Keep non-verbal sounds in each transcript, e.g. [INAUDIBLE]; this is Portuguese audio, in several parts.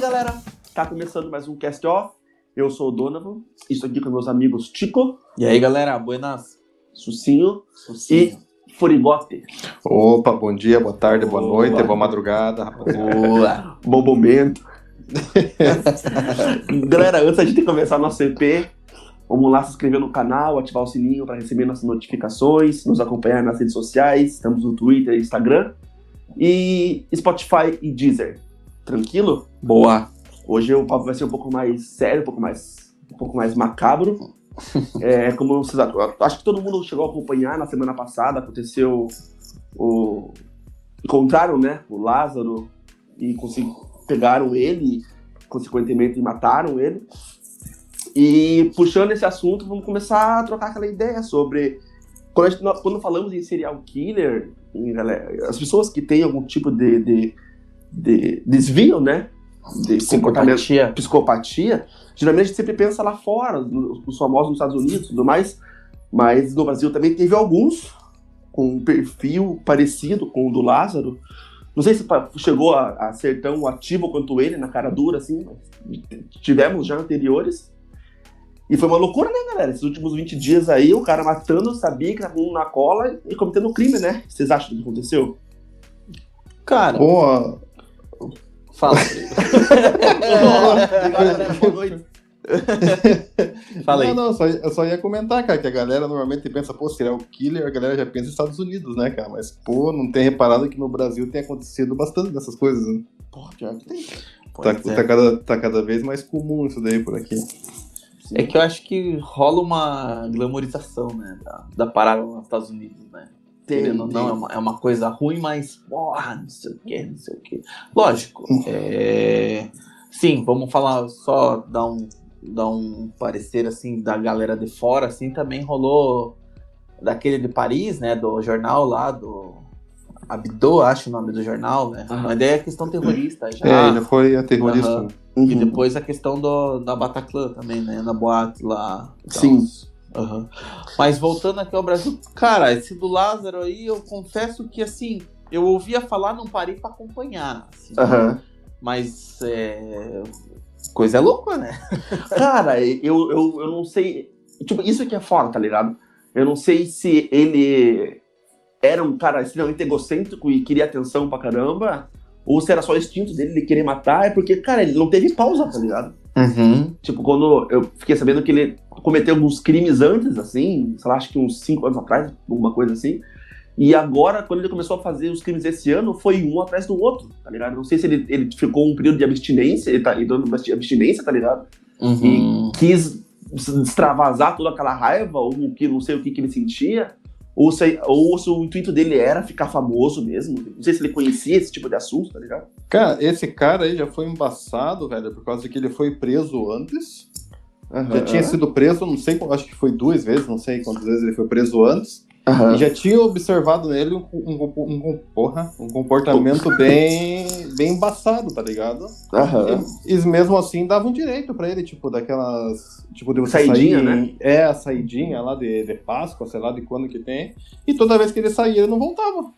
galera? Tá começando mais um Cast Off. Eu sou o Donovan, estou aqui com meus amigos Tico. E aí, galera, buenas. Sucinho, Sucinho. e Furigote. Opa, bom dia, boa tarde, boa, boa noite, boa madrugada, rapaziada. bom momento. [LAUGHS] galera, antes de começar nosso EP, vamos lá se inscrever no canal, ativar o sininho para receber nossas notificações, nos acompanhar nas redes sociais, estamos no Twitter Instagram. E Spotify e Deezer. Tranquilo? Boa. Hoje o papo vai ser um pouco mais sério, um pouco mais, um pouco mais macabro. [LAUGHS] é, como vocês acho que todo mundo chegou a acompanhar na semana passada, aconteceu o encontraram, né, o Lázaro e pegaram ele, consequentemente mataram ele. E puxando esse assunto, vamos começar a trocar aquela ideia sobre quando, gente, quando falamos em serial killer, em, as pessoas que têm algum tipo de, de, de desvio, né, de psicopatia. psicopatia, geralmente a gente sempre pensa lá fora, os famosos nos Estados Unidos e tudo mais, mas no Brasil também teve alguns com um perfil parecido com o do Lázaro. Não sei se chegou a, a ser tão ativo quanto ele, na cara dura, assim, mas tivemos já anteriores. E foi uma loucura, né, galera? Esses últimos 20 dias aí, o cara matando, sabia que tava na cola e cometendo crime, né? Vocês acham que aconteceu? Cara. Boa. Fala. Boa [LAUGHS] noite. Fala aí. Não, não, só, eu só ia comentar, cara, que a galera normalmente pensa, pô, serial killer, a galera já pensa nos Estados Unidos, né, cara? Mas, pô, não tem reparado que no Brasil tem acontecido bastante dessas coisas, né? Porra, pior que tem. Tá, é. tá, cada, tá cada vez mais comum isso daí por aqui. É que eu acho que rola uma glamorização, né, da, da parada nos Estados Unidos, né? Tem, não, não é, uma, é uma coisa ruim, mas, porra, não sei o que, não sei o que. Lógico, hum. é... sim, vamos falar, só dar um, dar um parecer, assim, da galera de fora, assim, também rolou daquele de Paris, né, do jornal lá, do Abdo, acho o nome do jornal, né? Uhum. Mas daí é questão terrorista já. É, ele foi a terrorista. Uhum. Uhum. E depois a questão do, da Bataclan também, né? Na boate lá. Sim. Uhum. Mas voltando aqui ao Brasil, cara, esse do Lázaro aí, eu confesso que assim, eu ouvia falar, não parei para acompanhar. Assim, uhum. Mas é... coisa é louca, né? [LAUGHS] cara, eu, eu, eu não sei. Tipo, isso aqui é foda, tá ligado? Eu não sei se ele era um cara extremamente egocêntrico e queria atenção pra caramba, ou se era só o instinto dele de querer matar, é porque, cara, ele não teve pausa, tá ligado? Uhum. Tipo, quando eu fiquei sabendo que ele cometeu alguns crimes antes, assim, sei lá, acho que uns 5 anos atrás, alguma coisa assim. E agora, quando ele começou a fazer os crimes esse ano, foi um atrás do outro, tá ligado? Não sei se ele, ele ficou um período de abstinência, ele tá dando abstinência, tá ligado? Uhum. E quis extravasar toda aquela raiva, ou que não sei o que, que ele sentia ou se, ou se o intuito dele era ficar famoso mesmo. Não sei se ele conhecia esse tipo de assunto, tá ligado? Cara, esse cara aí já foi embaçado, velho, por causa que ele foi preso antes. Uhum, já tinha sido preso, não sei, acho que foi duas vezes, não sei quantas vezes ele foi preso antes. Uhum. E já tinha observado nele um, um, um, um, porra, um comportamento bem, bem embaçado, tá ligado? Uhum. E, e, mesmo assim davam direito pra ele, tipo, daquelas. Tipo, de você saidinha, sair, né? É, a saidinha lá de, de Páscoa, sei lá de quando que tem. E toda vez que ele saía, ele não voltava.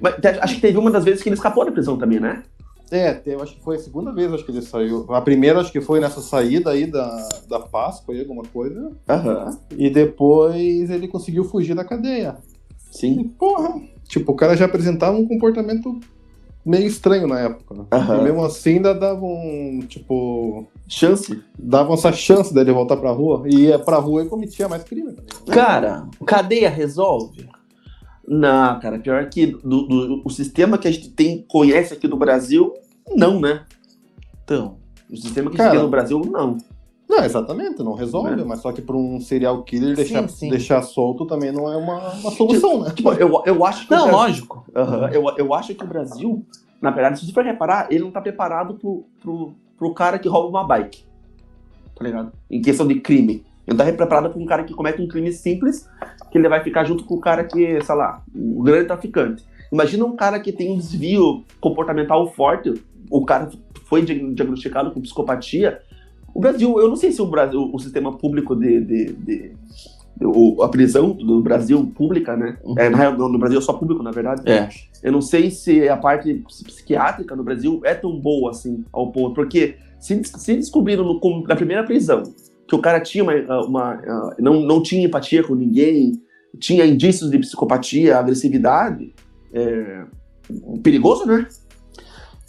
Mas acho que teve uma das vezes que ele escapou da prisão também, né? É, eu acho que foi a segunda vez acho que ele saiu. A primeira acho que foi nessa saída aí da, da Páscoa, aí, alguma coisa. Uhum. E depois ele conseguiu fugir da cadeia. Sim. E, porra. Tipo, o cara já apresentava um comportamento meio estranho na época. Uhum. E mesmo assim ainda davam, tipo. Chance? Davam essa chance dele voltar pra rua. E ia pra rua e cometia mais crime. Cara, cadeia resolve? Não, cara, pior que do, do, o sistema que a gente tem, conhece aqui no Brasil, não, né? Então. O sistema que cara, a gente tem no Brasil, não. Não, exatamente, não resolve, é. mas só que para um serial killer deixar, sim, sim. deixar solto também não é uma, uma solução, tipo, né? Tipo, eu, eu acho que. Não, Brasil, lógico. eu, eu acho que o Brasil, na verdade, se você for reparar, ele não tá preparado pro, pro, pro cara que rouba uma bike. Tá ligado? Em questão de crime. Ele não tá preparado para um cara que comete um crime simples que ele vai ficar junto com o cara que, sei lá, o grande traficante. Imagina um cara que tem um desvio comportamental forte, o cara foi diagnosticado com psicopatia. O Brasil, eu não sei se o Brasil, o sistema público de, de, de, o, a prisão do Brasil pública, né? Uhum. É, real, no Brasil é só público, na verdade. É. Eu não sei se a parte psiquiátrica no Brasil é tão boa assim, ao ponto. Porque se, se descobriram no, na primeira prisão que o cara tinha uma, uma, não, não tinha empatia com ninguém, tinha indícios de psicopatia, agressividade, é, perigoso, né?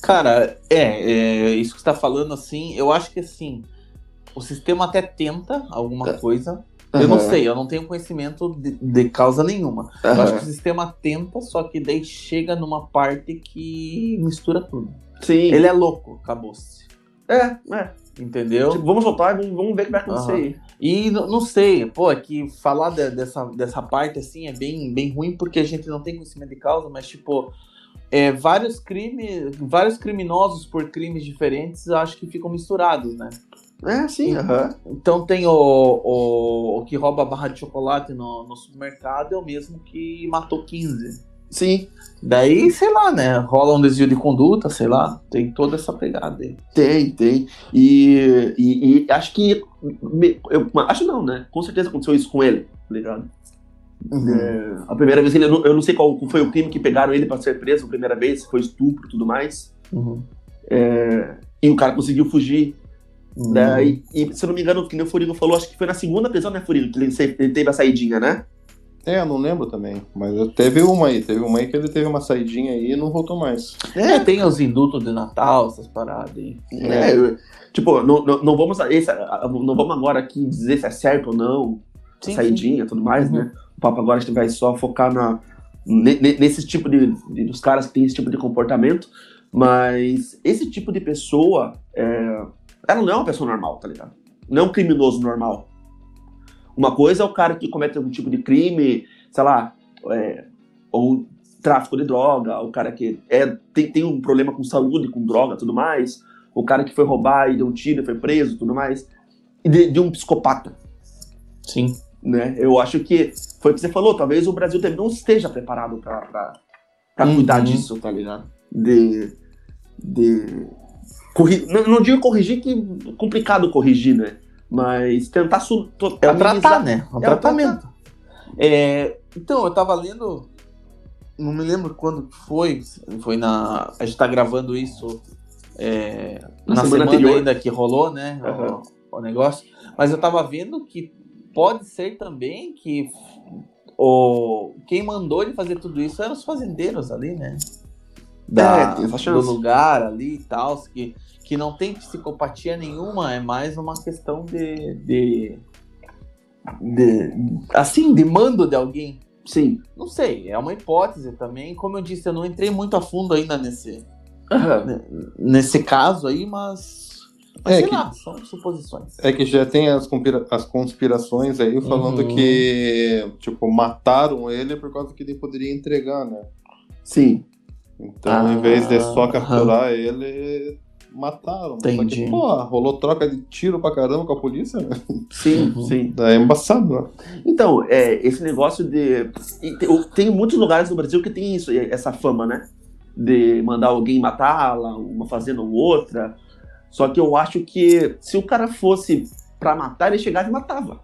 Cara, é, é, isso que você tá falando assim, eu acho que assim, o sistema até tenta alguma é. coisa. Uhum. Eu não sei, eu não tenho conhecimento de, de causa nenhuma. Uhum. Eu acho que o sistema tenta, só que daí chega numa parte que mistura tudo. Sim. Ele é louco, acabou-se. É, é. Entendeu? Tipo, vamos soltar e vamos, ver o que vai acontecer aí. E não sei, pô, é que falar de, dessa, dessa parte assim é bem, bem ruim porque a gente não tem conhecimento de causa, mas tipo, é, vários crimes, vários criminosos por crimes diferentes acho que ficam misturados, né? É, sim. Uhum. Então tem o, o, o, que rouba a barra de chocolate no, no supermercado, é o mesmo que matou 15. Sim. Daí, sei lá, né? Rola um desvio de conduta, sei lá. Tem toda essa pegada aí. Tem, tem. E, e, e acho que. Eu, acho não, né? Com certeza aconteceu isso com ele, tá ligado? Uhum. É, a primeira vez, ele, eu, não, eu não sei qual foi o crime que pegaram ele para ser preso a primeira vez, se foi estupro e tudo mais. Uhum. É, e o cara conseguiu fugir. Uhum. Né? E, se eu não me engano, que o Furigo falou, acho que foi na segunda prisão, né, Furigo? Que ele, ele teve a saidinha, né? É, eu não lembro também. Mas teve uma aí, teve uma aí que ele teve uma saidinha aí e não voltou mais. É, tem os indutos de Natal, essas paradas aí. É, eu, tipo, não, não, não, vamos, esse, não vamos agora aqui dizer se é certo ou não, sim, saidinha e tudo mais, né? uhum. né? O papo agora a gente vai só focar na, nesse tipo de, dos caras que tem esse tipo de comportamento, mas esse tipo de pessoa, é, ela não é uma pessoa normal, tá ligado? Não é um criminoso normal. Uma coisa é o cara que comete algum tipo de crime, sei lá, é, ou tráfico de droga, o cara que é, tem, tem um problema com saúde, com droga tudo mais, o cara que foi roubar e deu um tiro e foi preso tudo mais, e de, de um psicopata. Sim. Né? Eu acho que foi o que você falou, talvez o Brasil também não esteja preparado para uhum. cuidar disso, tá ligado? De. de corri... não, não digo corrigir, que é complicado corrigir, né? Mas tentar su... é tratar, né? É é tratamento. É, então, eu tava lendo. Não me lembro quando foi. Foi na. A gente tá gravando isso é, na, na, semana, semana ainda que rolou, né? Uhum. O, o, negócio. Mas eu tava vendo que pode ser também que o, quem mandou ele fazer tudo isso eram os fazendeiros ali, né? Da, é, do lugar ali e tal. Que que não tem psicopatia nenhuma, é mais uma questão de, de, de assim, de mando de alguém. Sim. Não sei, é uma hipótese também. Como eu disse, eu não entrei muito a fundo ainda nesse, uhum. nesse caso aí, mas mas é que, lá, são suposições. É que já tem as, conspira as conspirações aí falando uhum. que, tipo, mataram ele por causa que ele poderia entregar, né? Sim. Então, ah, em vez de só capturar uhum. ele, mataram. Entendi. Só que, pô, rolou troca de tiro pra caramba com a polícia, né? Sim, uhum. sim. É embaçado, né? Então, é, esse negócio de. Tem muitos lugares no Brasil que tem isso, essa fama, né? De mandar alguém matá-la, uma fazenda ou outra. Só que eu acho que se o cara fosse pra matar, ele chegava e matava.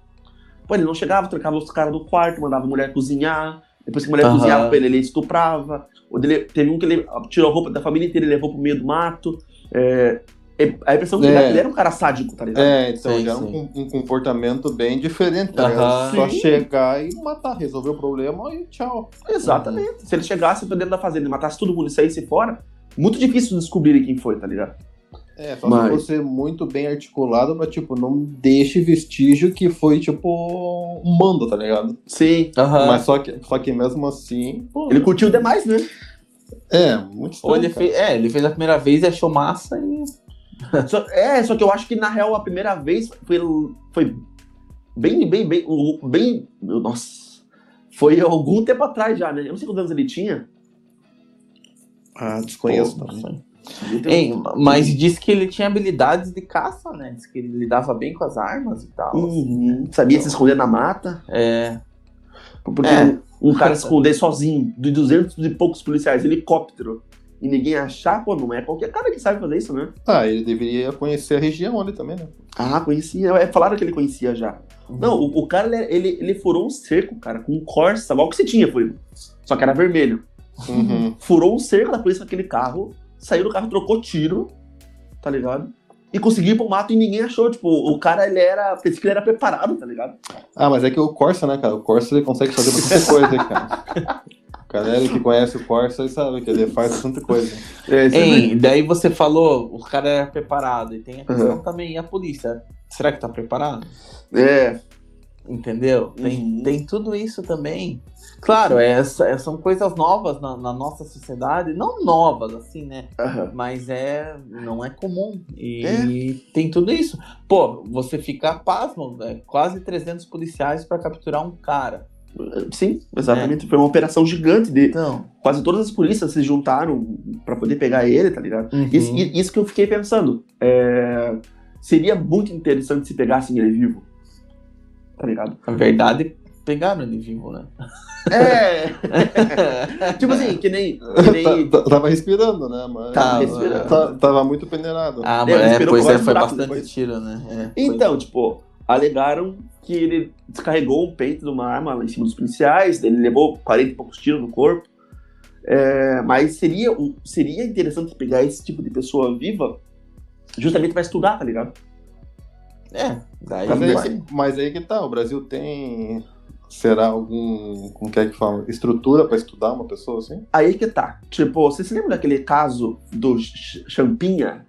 Pô, ele não chegava, trocava os caras do quarto, mandava a mulher cozinhar. Depois que a mulher uhum. cozinhava pra ele, ele estuprava. Ou dele, teve um que ele tirou a roupa da família inteira e levou pro meio do mato. É, é, a impressão que é. ele era um cara sádico, tá ligado? É, então sim, já era um, um, comportamento bem diferente, tá ligado? Só chegar e matar, resolver o problema e tchau. Exatamente. Uhum. Se ele chegasse pra dentro da fazenda e matasse todo mundo e saísse fora, muito difícil descobrir quem foi, tá ligado? É, só Mas... se fosse muito bem articulado pra, tipo, não deixe vestígio que foi, tipo, um mando, tá ligado? Sim. Uhum. Mas só que, só que mesmo assim. Pô, ele curtiu demais, né? É, muito estranho, ele fez, É, ele fez a primeira vez e achou massa e. [LAUGHS] só, é, só que eu acho que na real a primeira vez foi, foi bem, bem, bem, bem. Nossa. Foi algum tempo atrás já, né? Eu não sei quantos anos ele tinha. Ah, desconheço também. Ei, mas disse que ele tinha habilidades de caça, né? Diz que ele lidava bem com as armas e tal. Uhum. Sabia se esconder na mata. É. Porque é. um cara se esconder sozinho, de 200 e poucos policiais, helicóptero, e ninguém achar, pô, não é qualquer cara que sabe fazer isso, né? Ah, ele deveria conhecer a região ali também, né? Ah, conhecia. É, falaram que ele conhecia já. Uhum. Não, o, o cara, ele, ele, furou um cerco, cara, com um Corsa, igual que você tinha, foi. Só que era vermelho. Uhum. Furou um cerco da polícia com aquele carro, saiu do carro, trocou tiro, tá ligado? E conseguiu ir pro mato e ninguém achou. Tipo, o cara, ele era. Pensei que ele era preparado, tá ligado? Ah, mas é que o Corsa, né, cara? O Corsa ele consegue fazer bastante [LAUGHS] coisa, cara. O cara que conhece o Corsa ele sabe que ele faz bastante coisa. É, Ei, daí você falou, o cara era preparado. E tem a questão uhum. também, e a polícia? Será que tá preparado? É. Entendeu? Tem, uhum. tem tudo isso também. Claro, é, é, são coisas novas na, na, nossa sociedade, não novas assim, né? Uhum. Mas é não é comum e é. tem tudo isso. Pô, você fica pasmo, é, quase 300 policiais para capturar um cara. Sim, exatamente. É. Foi uma operação gigante de então. quase todas as polícias se juntaram para poder pegar ele, tá ligado? Uhum. Isso, isso, que eu fiquei pensando. É... Seria muito interessante se pegassem ele vivo. Tá ligado? Na verdade, pegaram ele vivo, né? É! [LAUGHS] tipo assim, que nem. Que nem... [LAUGHS] tava respirando, né? Mas... Tava respirando. Tava muito peneirado. Ah, mas é, pois é, foi bastante depois. tiro, né? É, então, foi... tipo, alegaram que ele descarregou um peito de uma arma lá em cima dos policiais, ele levou 40 e poucos tiros no corpo. É, mas seria, seria interessante pegar esse tipo de pessoa viva justamente para estudar, tá ligado? É, daí mas, aí, mas aí que tá, o Brasil tem será algum, como que é que fala, estrutura para estudar uma pessoa assim? Aí que tá. Tipo, você se lembra daquele caso do Champinha?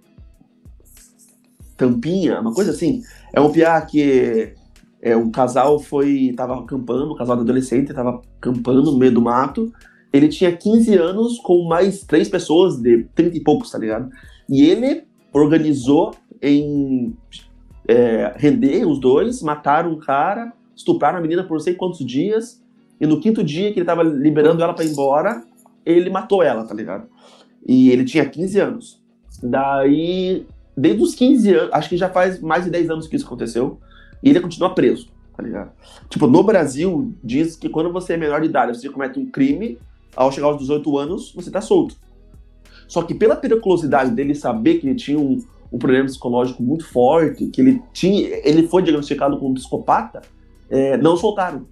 Tampinha, uma coisa assim? É um piá que é, um casal foi, tava acampando, um casal de adolescente tava acampando no meio do mato. Ele tinha 15 anos com mais três pessoas de 30 e poucos, tá ligado? E ele organizou em é, render os dois, mataram um cara, estupraram a menina por não sei quantos dias, e no quinto dia que ele tava liberando ela para ir embora, ele matou ela, tá ligado? E ele tinha 15 anos. Daí, desde os 15 anos, acho que já faz mais de 10 anos que isso aconteceu, e ele continua preso, tá ligado? Tipo, no Brasil, diz que quando você é menor de idade, você comete um crime, ao chegar aos 18 anos, você tá solto. Só que pela periculosidade dele saber que ele tinha um, um problema psicológico muito forte, que ele tinha, ele foi diagnosticado como psicopata, é, não soltaram.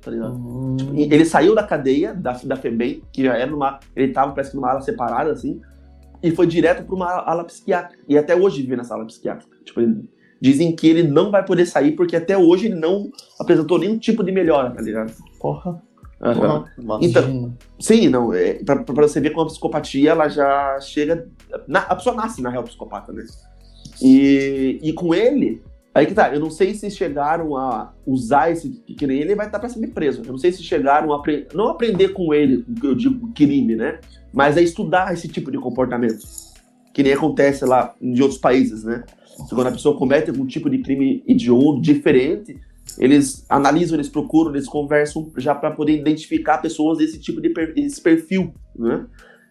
Tá ligado? Uhum. Tipo, ele saiu da cadeia da, da FEBEM, que já era numa. Ele tava, parece que numa ala separada, assim, e foi direto para uma ala psiquiátrica. E até hoje vive nessa ala psiquiátrica. Tipo, ele, dizem que ele não vai poder sair porque até hoje ele não apresentou nenhum tipo de melhora, tá ligado? Porra. Uhum. Então, sim, não, é, pra, pra, você ver como a psicopatia ela já chega. Na, a pessoa nasce, na real, psicopata, né? E, e com ele, aí que tá, eu não sei se chegaram a usar esse que nem ele vai estar tá pra ser preso. Eu não sei se chegaram a não aprender com ele, o que eu digo crime, né? Mas a estudar esse tipo de comportamento. Que nem acontece lá em outros países, né? Quando a pessoa comete algum tipo de crime idiota, diferente, eles analisam, eles procuram, eles conversam já para poder identificar pessoas desse tipo de per, esse perfil, né?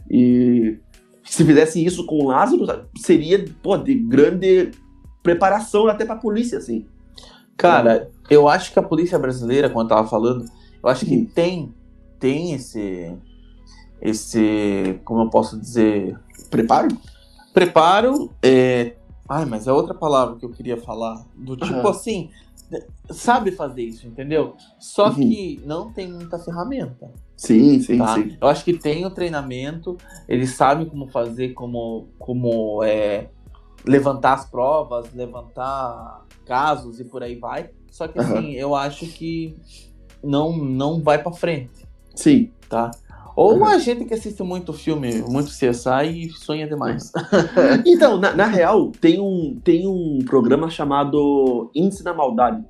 E se fizessem isso com o Lázaro, seria pô, de grande preparação até para a polícia, assim. Cara, eu acho que a polícia brasileira, quando eu tava falando, eu acho que hum. tem tem esse esse, como eu posso dizer, preparo? Preparo, é, ai, mas é outra palavra que eu queria falar, do tipo uhum. assim, sabe fazer isso, entendeu? Só uhum. que não tem muita ferramenta. Sim, sim, tá? sim. Eu acho que tem o treinamento, eles sabem como fazer, como, como é, levantar as provas, levantar casos e por aí vai. Só que assim, uhum. eu acho que não, não vai para frente. Sim. Tá? Ou uhum. a gente que assiste muito filme, muito CSI e sonha demais. [LAUGHS] então, na, na, real, tem um, tem um programa chamado Índice da Maldade,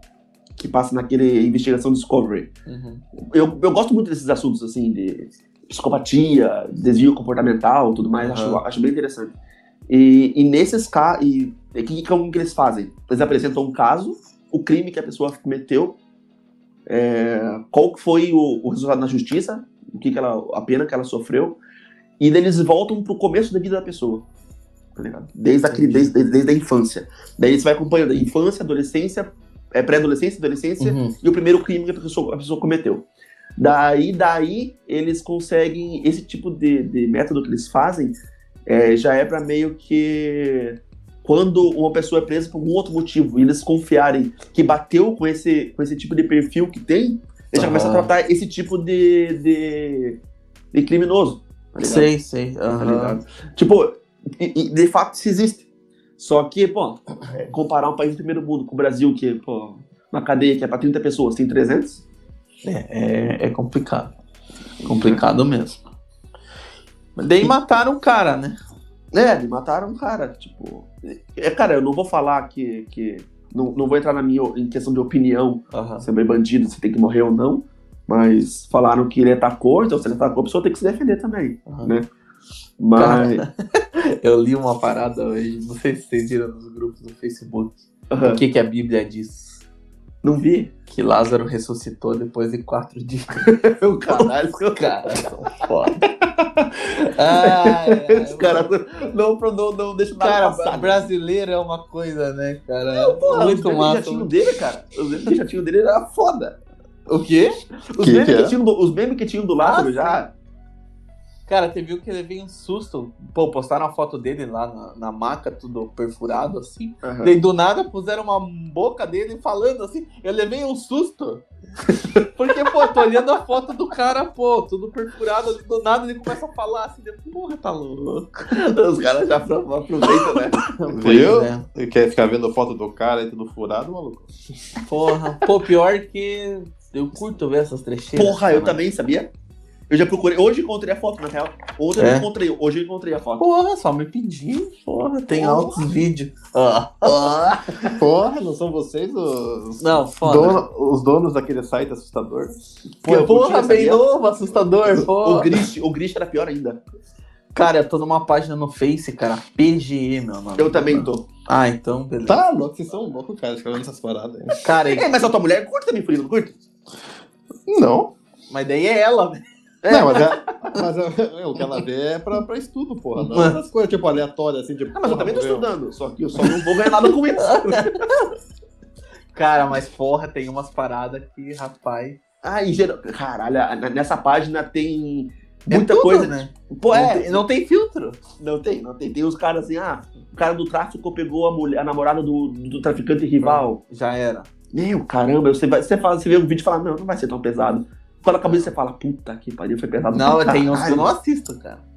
que passa naquele investigação Discovery. Uhum. Eu, eu gosto muito desses assuntos, assim, de psicopatia, desvio comportamental tudo mais, acho, acho bem interessante. E, e nesses casos, e o que, como que eles fazem? Eles apresentam um caso, o crime que a pessoa cometeu, é, qual foi o, o resultado na justiça, o que, que ela, a pena que ela sofreu, e eles voltam pro começo da vida da pessoa. Tá? Desde, a, desde, desde, desde a infância. Daí você vai acompanhando a infância, adolescência, é, pré-adolescência, adolescência, uhum. e o primeiro crime que a pessoa, a pessoa cometeu. Daí, daí eles conseguem. Esse tipo de, de método que eles fazem é, já é para meio que. Quando uma pessoa é presa por algum outro motivo e eles confiarem que bateu com esse, com esse tipo de perfil que tem, eles já começam a tratar esse tipo de, de, de criminoso. Tá sei, sei. Uhum. Tá tipo, de fato isso existe. Só que, pô, comparar um país do primeiro mundo com o Brasil, que, pô, uma cadeia que é para 30 pessoas, tem 300? É, é, é complicado. Complicado mesmo. Daí mataram o cara, né? É, me mataram o cara, tipo. É, cara, eu não vou falar que. que não, não vou entrar na minha em questão de opinião, uhum. se é bandido, se tem que morrer ou não. Mas falaram que ele atacou, então se ele atacou, a pessoa tem que se defender também, uhum. né? Mas. Cara, [LAUGHS] eu li uma parada hoje, não sei se vocês viram nos grupos do Facebook. Uhum. O que, que a Bíblia diz não vi. Que Lázaro ressuscitou depois de quatro dias. [LAUGHS] o caralho, os caras são foda. [LAUGHS] ah, é, Os caras não, não, não deixam nada cara, passar. brasileiro é uma coisa, né, cara? Não, porra, Muito os massa. jatinho dele, cara. Os jatinho dele era foda. O quê? Os, que memes, que, que, é? tinham do, os memes que tinham do Lázaro ah, já... Cara, teve um que ele veio um susto. Pô, postaram a foto dele lá na, na maca, tudo perfurado assim. Uhum. Daí do nada puseram uma boca dele falando assim. Eu levei um susto. [LAUGHS] Porque, pô, tô olhando a foto do cara, pô, tudo perfurado. Do nada ele começa a falar assim. Porra, tá louco. Os caras já aproveitam, né? [LAUGHS] Viu? É. Quer ficar vendo foto do cara e tudo furado, maluco? Porra. Pô, pior que. Eu curto ver essas trecheiras. Porra, eu também, sabia? Eu já procurei. Hoje encontrei a foto, na real. Ontem é. eu encontrei. Hoje eu encontrei a foto. Porra, só me pedi. Porra, tem porra. altos vídeos. Ah. Ah. Porra, não são vocês os. Não, foda. Dono, os donos daquele site assustador? Porra, porra bem novo, assustador. Porra. O Grish, o Grish era pior ainda. Cara, eu tô numa página no Face, cara. PGE, meu nome. Eu também tô. Ah, então, beleza. Tá louco, vocês são loucos, cara, escrevendo essas paradas aí. Cara, é, mas a tua mulher curte também, não curte? Não. Mas daí é ela, velho. É. Não, mas, é, mas é, é, o que ela vê é pra, pra estudo, porra. Não essas coisas tipo aleatórias, assim, tipo. Ah, mas eu também tô estudando, só que eu só não vou ganhar nada com isso. [LAUGHS] Cara, mas porra, tem umas paradas que, rapaz. Ah, em geral. Caralho, nessa página tem é muita é tudo, coisa, né? Pô, é, não tem, não tem filtro. Não tem, não tem. Tem os caras assim, ah, o cara do tráfico pegou a, mulher, a namorada do, do traficante rival. Já era. Meu, caramba, você, vai, você, fala, você vê o vídeo e fala, não, não vai ser tão pesado. Quando acabou isso, você fala, puta que pariu, foi pesado. Não, tem uns que eu não assisto, cara.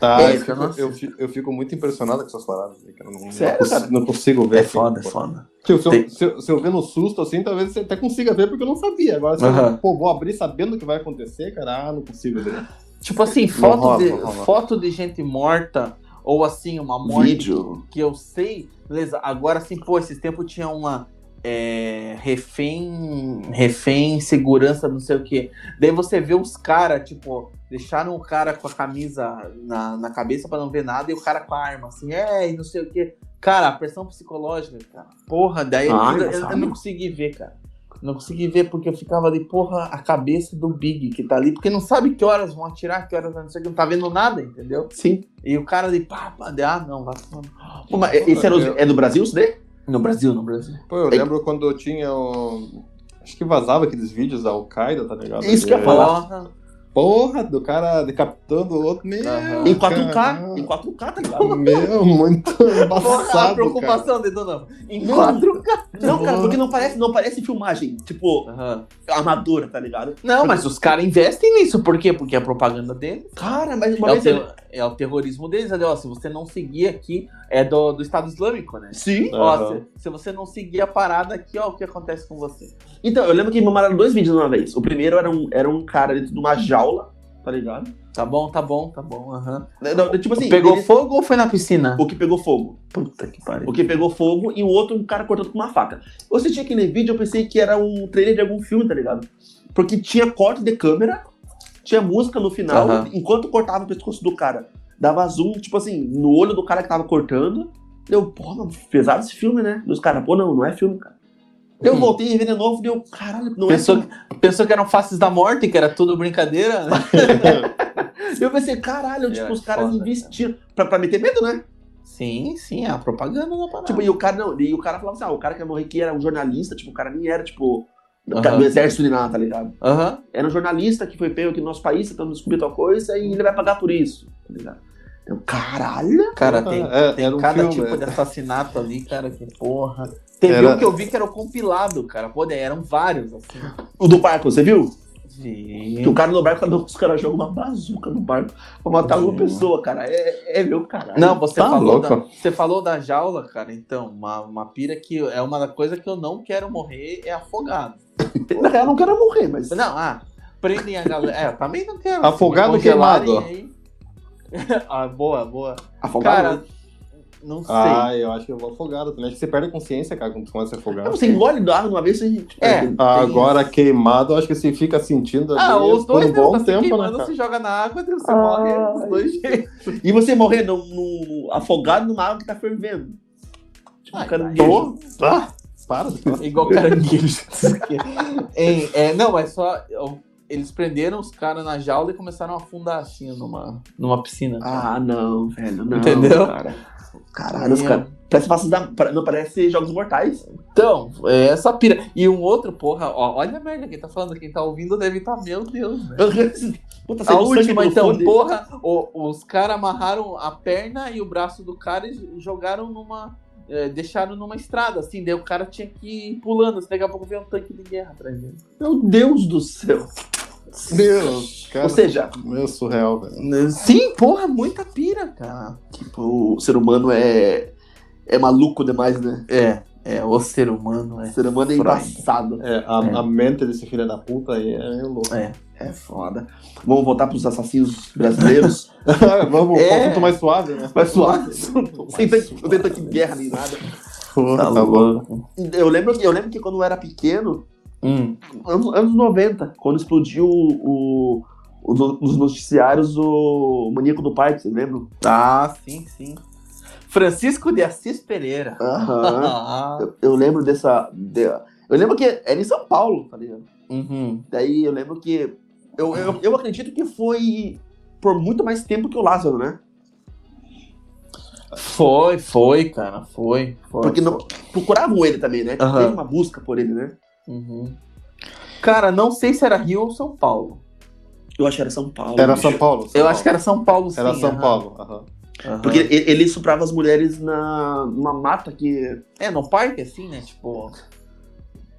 Tá, é, eu, fico, eu, fico, eu, fico, muito impressionado com essas paradas. Cara. Não, Sério, não, cara? não consigo ver. É assim, foda, é foda. Tipo, se, eu, se, eu, se eu ver no susto, assim, talvez você até consiga ver, porque eu não sabia. Agora, se eu pô, vou abrir sabendo o que vai acontecer, cara, ah, não consigo ver. Tipo assim, foto, rola, de, foto de gente morta, ou assim, uma morte Vídeo. que eu sei, beleza. Agora, assim, pô, esses tempos tinha uma é, refém, refém, segurança, não sei o que. Daí você vê os caras, tipo, deixaram o cara com a camisa na, na cabeça para não ver nada e o cara com a arma, assim, é, e não sei o que. Cara, a pressão psicológica, cara. Porra, daí Ai, eu, eu, eu, não consegui ver, cara. Não consegui ver porque eu ficava ali, porra, a cabeça do Big que tá ali, porque não sabe que horas vão atirar, que horas não sei o que, não tá vendo nada, entendeu? Sim. E o cara ali, pá, pá, ah, não, vai. Pô, mas esse era, é do Brasil, isso daí? No Brasil, no Brasil. Pô, eu lembro quando tinha. O... Acho que vazava aqueles vídeos da Al-Qaeda, tá ligado? Isso que eu ia falar. Porra, do cara decapitando o outro. Meu, uhum. Em 4K. Cara. Em 4K, tá ligado? [LAUGHS] Meu, muito embaçado, A preocupação de Dona. Em 4K. Não, cara, porque não parece, não parece filmagem, tipo, uhum. amadora, tá ligado? Não, mas os caras investem nisso. Por quê? Porque é a propaganda deles. Cara, mas uma é vez... É o terrorismo deles, né? Ó, se você não seguir aqui, é do, do Estado Islâmico, né? Sim. Ó, se, se, você não seguir a parada aqui, ó, o que acontece com você? Então, eu lembro que me mandaram dois vídeos uma vez. O primeiro era um, era um cara dentro de uma jaula tá ligado? Tá bom, tá bom, tá bom. Uhum. Não, tipo assim. Pegou fogo ou foi na piscina? O que pegou fogo. Puta que pariu. O que pegou fogo e o outro, um cara cortando com uma faca. Você tinha aquele vídeo, eu pensei que era um trailer de algum filme, tá ligado? Porque tinha corte de câmera, tinha música no final, uhum. enquanto cortava o pescoço do cara. Dava zoom, tipo assim, no olho do cara que tava cortando. Deu, porra, pesado esse filme, né? Dos caras, pô, não, não é filme, cara. Eu hum. voltei e vi de novo deu, caralho, não pensou, é que, pensou que eram faces da morte, que era tudo brincadeira, né? [LAUGHS] eu pensei, caralho, tipo, os caras foda, investiram pra, pra meter medo, né? Sim, sim, é a propaganda da parada. Tipo, e o cara, não, e o cara falava assim, ah, o cara que ia morrer aqui era um jornalista, tipo, o cara nem era, tipo, uhum. do exército de lá, tá ligado? Uhum. Era um jornalista que foi pego aqui no nosso país tentando descobrir tal coisa e ele vai pagar por isso, tá ligado? Eu, caralho! Cara, tem, é, tem um cada filme, tipo é. de assassinato ali, cara, que porra. Teve era... um que eu vi que era o compilado, cara. Pô, eram vários, assim. O do barco, você viu? Sim. Que o cara no barco, os caras jogam uma bazuca no barco pra matar uma pessoa, cara. É, é meu caralho. Não, você, tá falou da, você falou da jaula, cara. Então, uma, uma pira que é uma coisa que eu não quero morrer é afogado. Na real, eu não quero morrer, mas. Não, ah, prendem a galera. É, eu também não quero. Afogado queimado. Aí... [LAUGHS] ah, boa, boa. Afogado? Cara, não sei. Ah, eu acho que eu vou afogado também. Acho que você perde a consciência, cara, quando você começa a afogar. você engole da água uma vez e. Tipo, é. Agora, isso. queimado, acho que você fica sentindo. Ah, os dois, um bom tá tempo, queimando, né, você joga na água, você ah, morre dos dois jeitos. E você morrer no, no, afogado numa água que tá fervendo. Tipo, Ai, caranguejo. Ah, para. [LAUGHS] Igual caranguejo. [LAUGHS] é, é, não, mas só eles prenderam os caras na jaula e começaram a afundar assim numa, numa piscina. Ah, não, velho, não. Entendeu? Cara. Caralho, os caras. Parece fácil da. Não parece Jogos Mortais. Então, é essa pira. E um outro, porra, ó, olha a merda, quem tá falando, quem tá ouvindo deve estar, tá, meu Deus, Puta, a última, então, porra, o, os caras amarraram a perna e o braço do cara e jogaram numa. É, deixaram numa estrada, assim, daí o cara tinha que ir pulando, assim, daqui a pouco veio um tanque de guerra atrás dele. Meu Deus do céu! Deus, cara. Ou seja, meu surreal, velho. Sim, porra, muita pira, cara. Tipo, o ser humano é é maluco demais, né? É. É, o ser humano é. O ser humano é embaçado. É, a, é. a mente desse filho da puta aí é meio louco. É, é foda. Vamos voltar pros assassinos brasileiros. [LAUGHS] Vamos, é. assunto mais suave, né? Mais suave. [LAUGHS] Sem que guerra nem nada. Porra, tá, tá louco. Eu lembro, eu lembro que quando eu era pequeno, Hum. Anos, anos 90, quando explodiu o, o, nos noticiários o Maníaco do Parque, você lembra? Ah, sim, sim. Francisco de Assis Pereira. Aham. [LAUGHS] eu, eu, lembro dessa. De, eu lembro que era em São Paulo, tá ligado? Uhum. Daí eu lembro que. Eu, eu, eu acredito que foi por muito mais tempo que o Lázaro, né? Foi, foi, cara, foi. foi Porque foi. Não, procuravam ele também, né? Uhum. Teve uma busca por ele, né? Uhum. Cara, não sei se era Rio ou São Paulo. Eu acho que era São Paulo. Era São Paulo. São eu Paulo. acho que era São Paulo, sim. Era São uhum. Paulo. Uhum. Porque ele, suprava as mulheres na, numa mata que. É, no parque, assim, né? Tipo.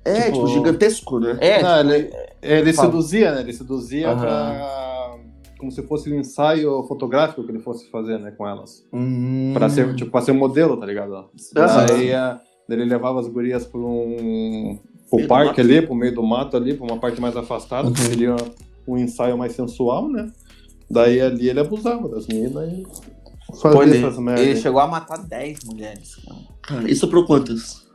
É, tipo, tipo gigantesco, né? É, Não, tipo, ele, ele seduzia, né? Ele seduzia uhum. pra. Como se fosse um ensaio fotográfico que ele fosse fazer, né, com elas. Uhum. Pra ser, tipo, pra ser modelo, tá ligado? Uhum. Aí ele levava as gurias pra um, pro parque ali, pro meio do mato ali, pra uma parte mais afastada, uhum. que seria um ensaio mais sensual, né? Daí ali ele abusava das meninas e fazia ele, essas merdas. Ele chegou a matar 10 mulheres, cara. Isso por quantas?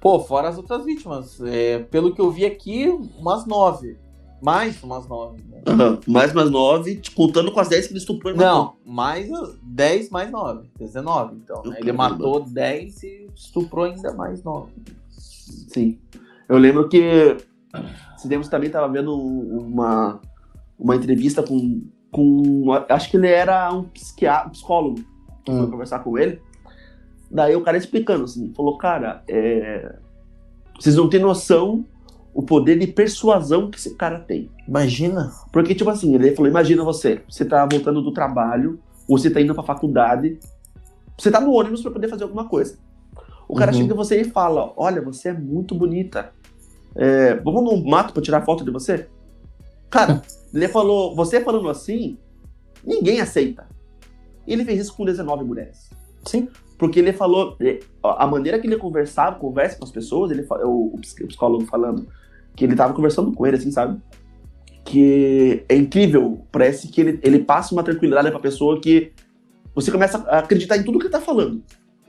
Pô, fora as outras vítimas. É, pelo que eu vi aqui, umas 9. Mais umas 9. Né? Uhum. Mais umas 9, contando com as 10 que ele estuprou e Não, mais 10 mais 9. 19, então. Né? Ele matou 10 e estuprou ainda mais 9. Sim. Eu lembro que Cidemos também estava vendo uma, uma entrevista com, com. Acho que ele era um, psiquiatra, psicólogo. Hum. Foi conversar com ele. Daí o cara explicando assim, falou, cara, é, vocês não têm noção o poder de persuasão que esse cara tem. Imagina. Porque, tipo assim, ele falou, imagina você, você tá voltando do trabalho, ou você tá indo pra faculdade, você tá no ônibus para poder fazer alguma coisa. O cara uhum. chega em você e fala, olha, você é muito bonita. É, vamos no mato pra tirar foto de você? Cara, [LAUGHS] ele falou, você falando assim, ninguém aceita. Ele fez isso com 19 mulheres. Sim. Porque ele falou, é, a maneira que ele conversava, conversa com as pessoas, ele, o, o psicólogo falando, que ele tava conversando com ele, assim, sabe? Que é incrível, parece que ele, ele passa uma tranquilidade pra pessoa que você começa a acreditar em tudo que ele tá falando,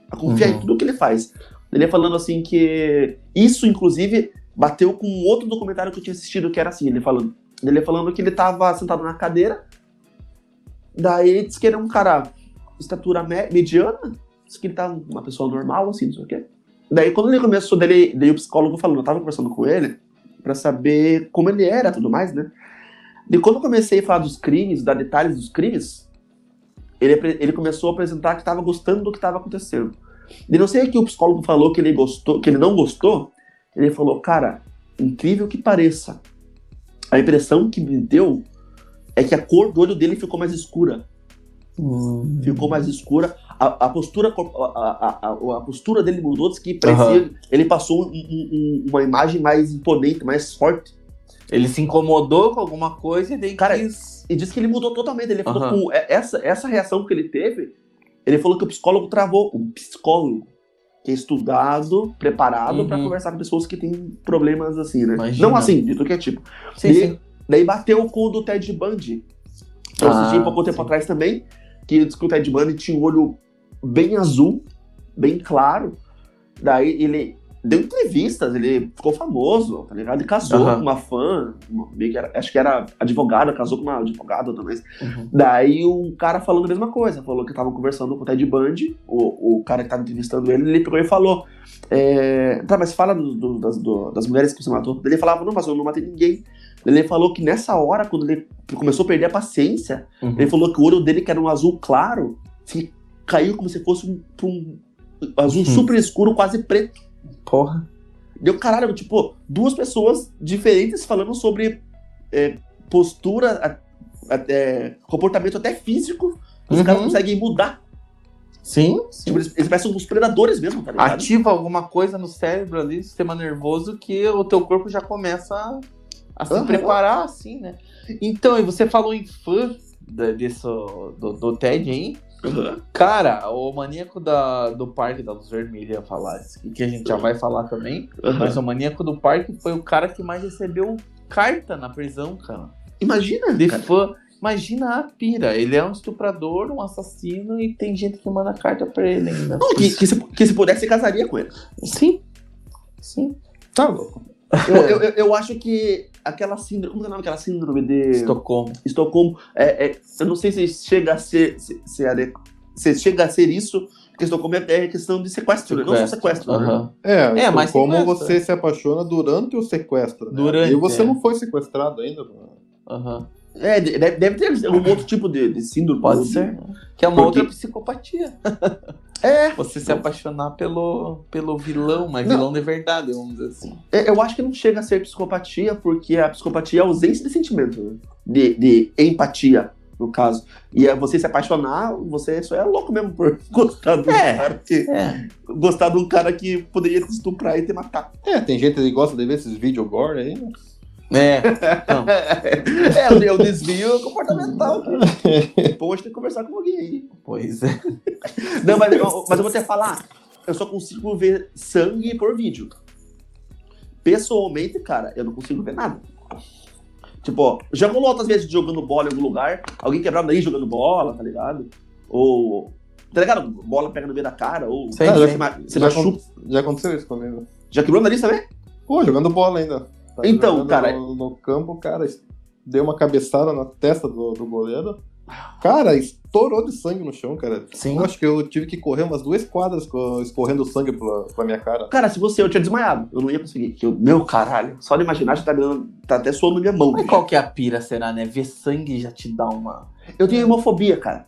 a confiar uhum. em tudo que ele faz. Ele falando assim que isso, inclusive, bateu com outro documentário que eu tinha assistido, que era assim, ele falando, ele falando que ele tava sentado na cadeira, daí ele disse que era um cara estatura mediana, disse que ele tava uma pessoa normal, assim, não sei o quê. Daí quando ele começou, daí, daí o psicólogo falou, eu tava conversando com ele, para saber como ele era tudo mais, né? E quando eu comecei a falar dos crimes, dar detalhes dos crimes, ele, ele começou a apresentar que estava gostando do que estava acontecendo. E não sei que o psicólogo falou que ele gostou, que ele não gostou, ele falou, cara, incrível que pareça, a impressão que me deu é que a cor do olho dele ficou mais escura. Hum. Ficou mais escura. A, a postura a, a, a, postura dele mudou, que parecia, uhum. ele passou um, um, uma imagem mais imponente, mais forte. Ele se incomodou com alguma coisa e daí Cara, quis... e disse que ele mudou totalmente. Ele falou uhum. que essa, essa reação que ele teve, ele falou que o psicólogo travou. O psicólogo estudado, preparado uhum. para conversar com pessoas que têm problemas assim, né? Imagina. Não assim, de tudo que é tipo. Sim, e, sim. Daí bateu com o do Ted Bundy. Eu ah, assisti um pouco tempo sim. atrás também, que disse que o Ted Bundy tinha um olho bem azul, bem claro. Daí ele deu entrevistas, ele ficou famoso, tá ligado? Ele casou uhum. com uma fã, que era, acho que era advogada, casou com uma advogada também. Uhum. Daí um cara falando a mesma coisa, falou que tava conversando com o Ted Bundy, o, o cara que tava entrevistando ele, ele pegou e falou: é, Tá, mas fala do, do, das, do, das mulheres que você matou. Ele falava: Não, mas eu não matei ninguém. Ele falou que nessa hora, quando ele começou a perder a paciência, uhum. ele falou que o olho dele, que era um azul claro, caiu como se fosse um, um azul uhum. super escuro, quase preto. Porra. Deu caralho, tipo, duas pessoas diferentes falando sobre é, postura, é, comportamento até físico, os uhum. caras conseguem mudar. Sim. sim. Tipo, eles, eles parecem uns predadores mesmo, tá ligado? Ativa alguma coisa no cérebro ali, sistema nervoso, que o teu corpo já começa a, a se uhum. preparar, assim, né? Então, e você falou em fã desse, do, do TED aí. Uhum. Cara, o maníaco da, do Parque da Luz Vermelha ia falar isso, que a gente já vai falar também. Uhum. Mas o maníaco do parque foi o cara que mais recebeu carta na prisão, cara. Imagina! De cara. fã. Imagina a pira. Ele é um estuprador, um assassino e tem gente que manda carta pra ele ainda. Não, que, que, se, que se pudesse, casaria com ele. Sim. Sim. Tá louco. Eu, eu, eu, eu, acho que aquela síndrome. Como é o nome daquela síndrome de. Estocolmo. Estocolmo. É, é, eu não sei se chega a ser. Se, se, se chega a ser isso. Porque Estocolmo é, é questão de sequestro, sequestro. não só sequestro. Uhum. Né? É, é mas como você se apaixona durante o sequestro. Né? Durante. E você é. não foi sequestrado ainda. Uhum. É, deve, deve ter algum outro tipo de, de síndrome. Pode ser. Que é uma Porque... outra psicopatia. [LAUGHS] É. Você se apaixonar pelo, pelo vilão, mas não. vilão de verdade, vamos dizer assim. É, eu acho que não chega a ser psicopatia, porque a psicopatia é a ausência de sentimento, né? de, de empatia, no caso. E é você se apaixonar, você só é louco mesmo por [LAUGHS] gostar de um é, cara que. É. Gostar de um cara que poderia te estuprar e te matar. É, tem gente que gosta de ver esses vídeos gore aí, né? É. Então. [LAUGHS] é, o desvio comportamental. Depois tem que conversar com alguém aí. Pois é. Não, mas, mas eu vou te falar. Eu só consigo ver sangue por vídeo. Pessoalmente, cara, eu não consigo ver nada. Tipo, já rolou outras vezes jogando bola em algum lugar, alguém quebrar o nariz jogando bola, tá ligado? Ou. Tá ligado? Bola pega no meio da cara, ou. Sim, cara, sim. Você, já, já, já aconteceu isso comigo. Já quebrou o nariz também? Pô, jogando bola ainda. Tá então, cara. No, no, campo, cara, deu uma cabeçada na testa do, do goleiro. Cara, estourou de sangue no chão, cara. Sim. Eu acho que eu tive que correr umas duas quadras escorrendo sangue pela, pela minha cara. Cara, se você eu tinha desmaiado, eu não ia conseguir. Eu, meu caralho, só de imaginar já tá, dando, tá até suando minha mão. Mas qual que é a pira, será, né? Ver sangue já te dá uma. Eu tenho hemofobia, cara.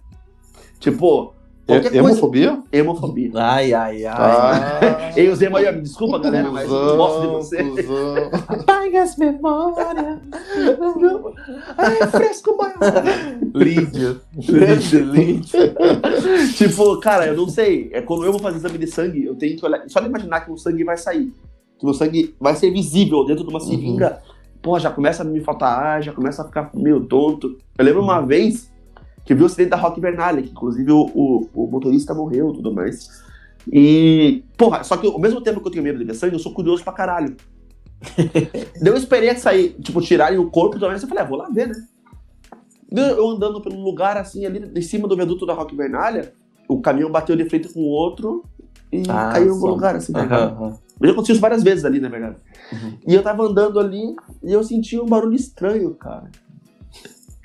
Tipo, Qualquer Hemofobia? Coisa... Hemofobia. Ai, ai, ai. Ah. Eu usei uma. Desculpa, galera, mas eu gosto de você. Apaga as memórias. Ai, fresco maior. Lídio. Lídio. tipo, cara, eu não sei. É quando eu vou fazer exame de sangue, eu tenho que olhar. Só de imaginar que o sangue vai sair. Que o sangue vai ser visível dentro de uma seringa. Uhum. Pô, já começa a me faltar ar, já começa a ficar meio tonto. Eu lembro uma vez que viu o acidente da Rock Bernalha, que inclusive o, o, o motorista morreu e tudo mais. E, porra, só que ao mesmo tempo que eu tenho medo de ver sangue, eu sou curioso pra caralho. Daí eu esperei sair, tipo, tirarem o corpo também, eu falei, ah, vou lá ver, né? Eu andando pelo lugar, assim, ali em cima do viaduto da Rock Bernalha, o caminhão bateu de frente com o outro e ah, caiu em algum lugar, assim, tá uhum, uhum. Já aconteceu isso várias vezes ali, na verdade. Uhum. E eu tava andando ali e eu senti um barulho estranho, cara.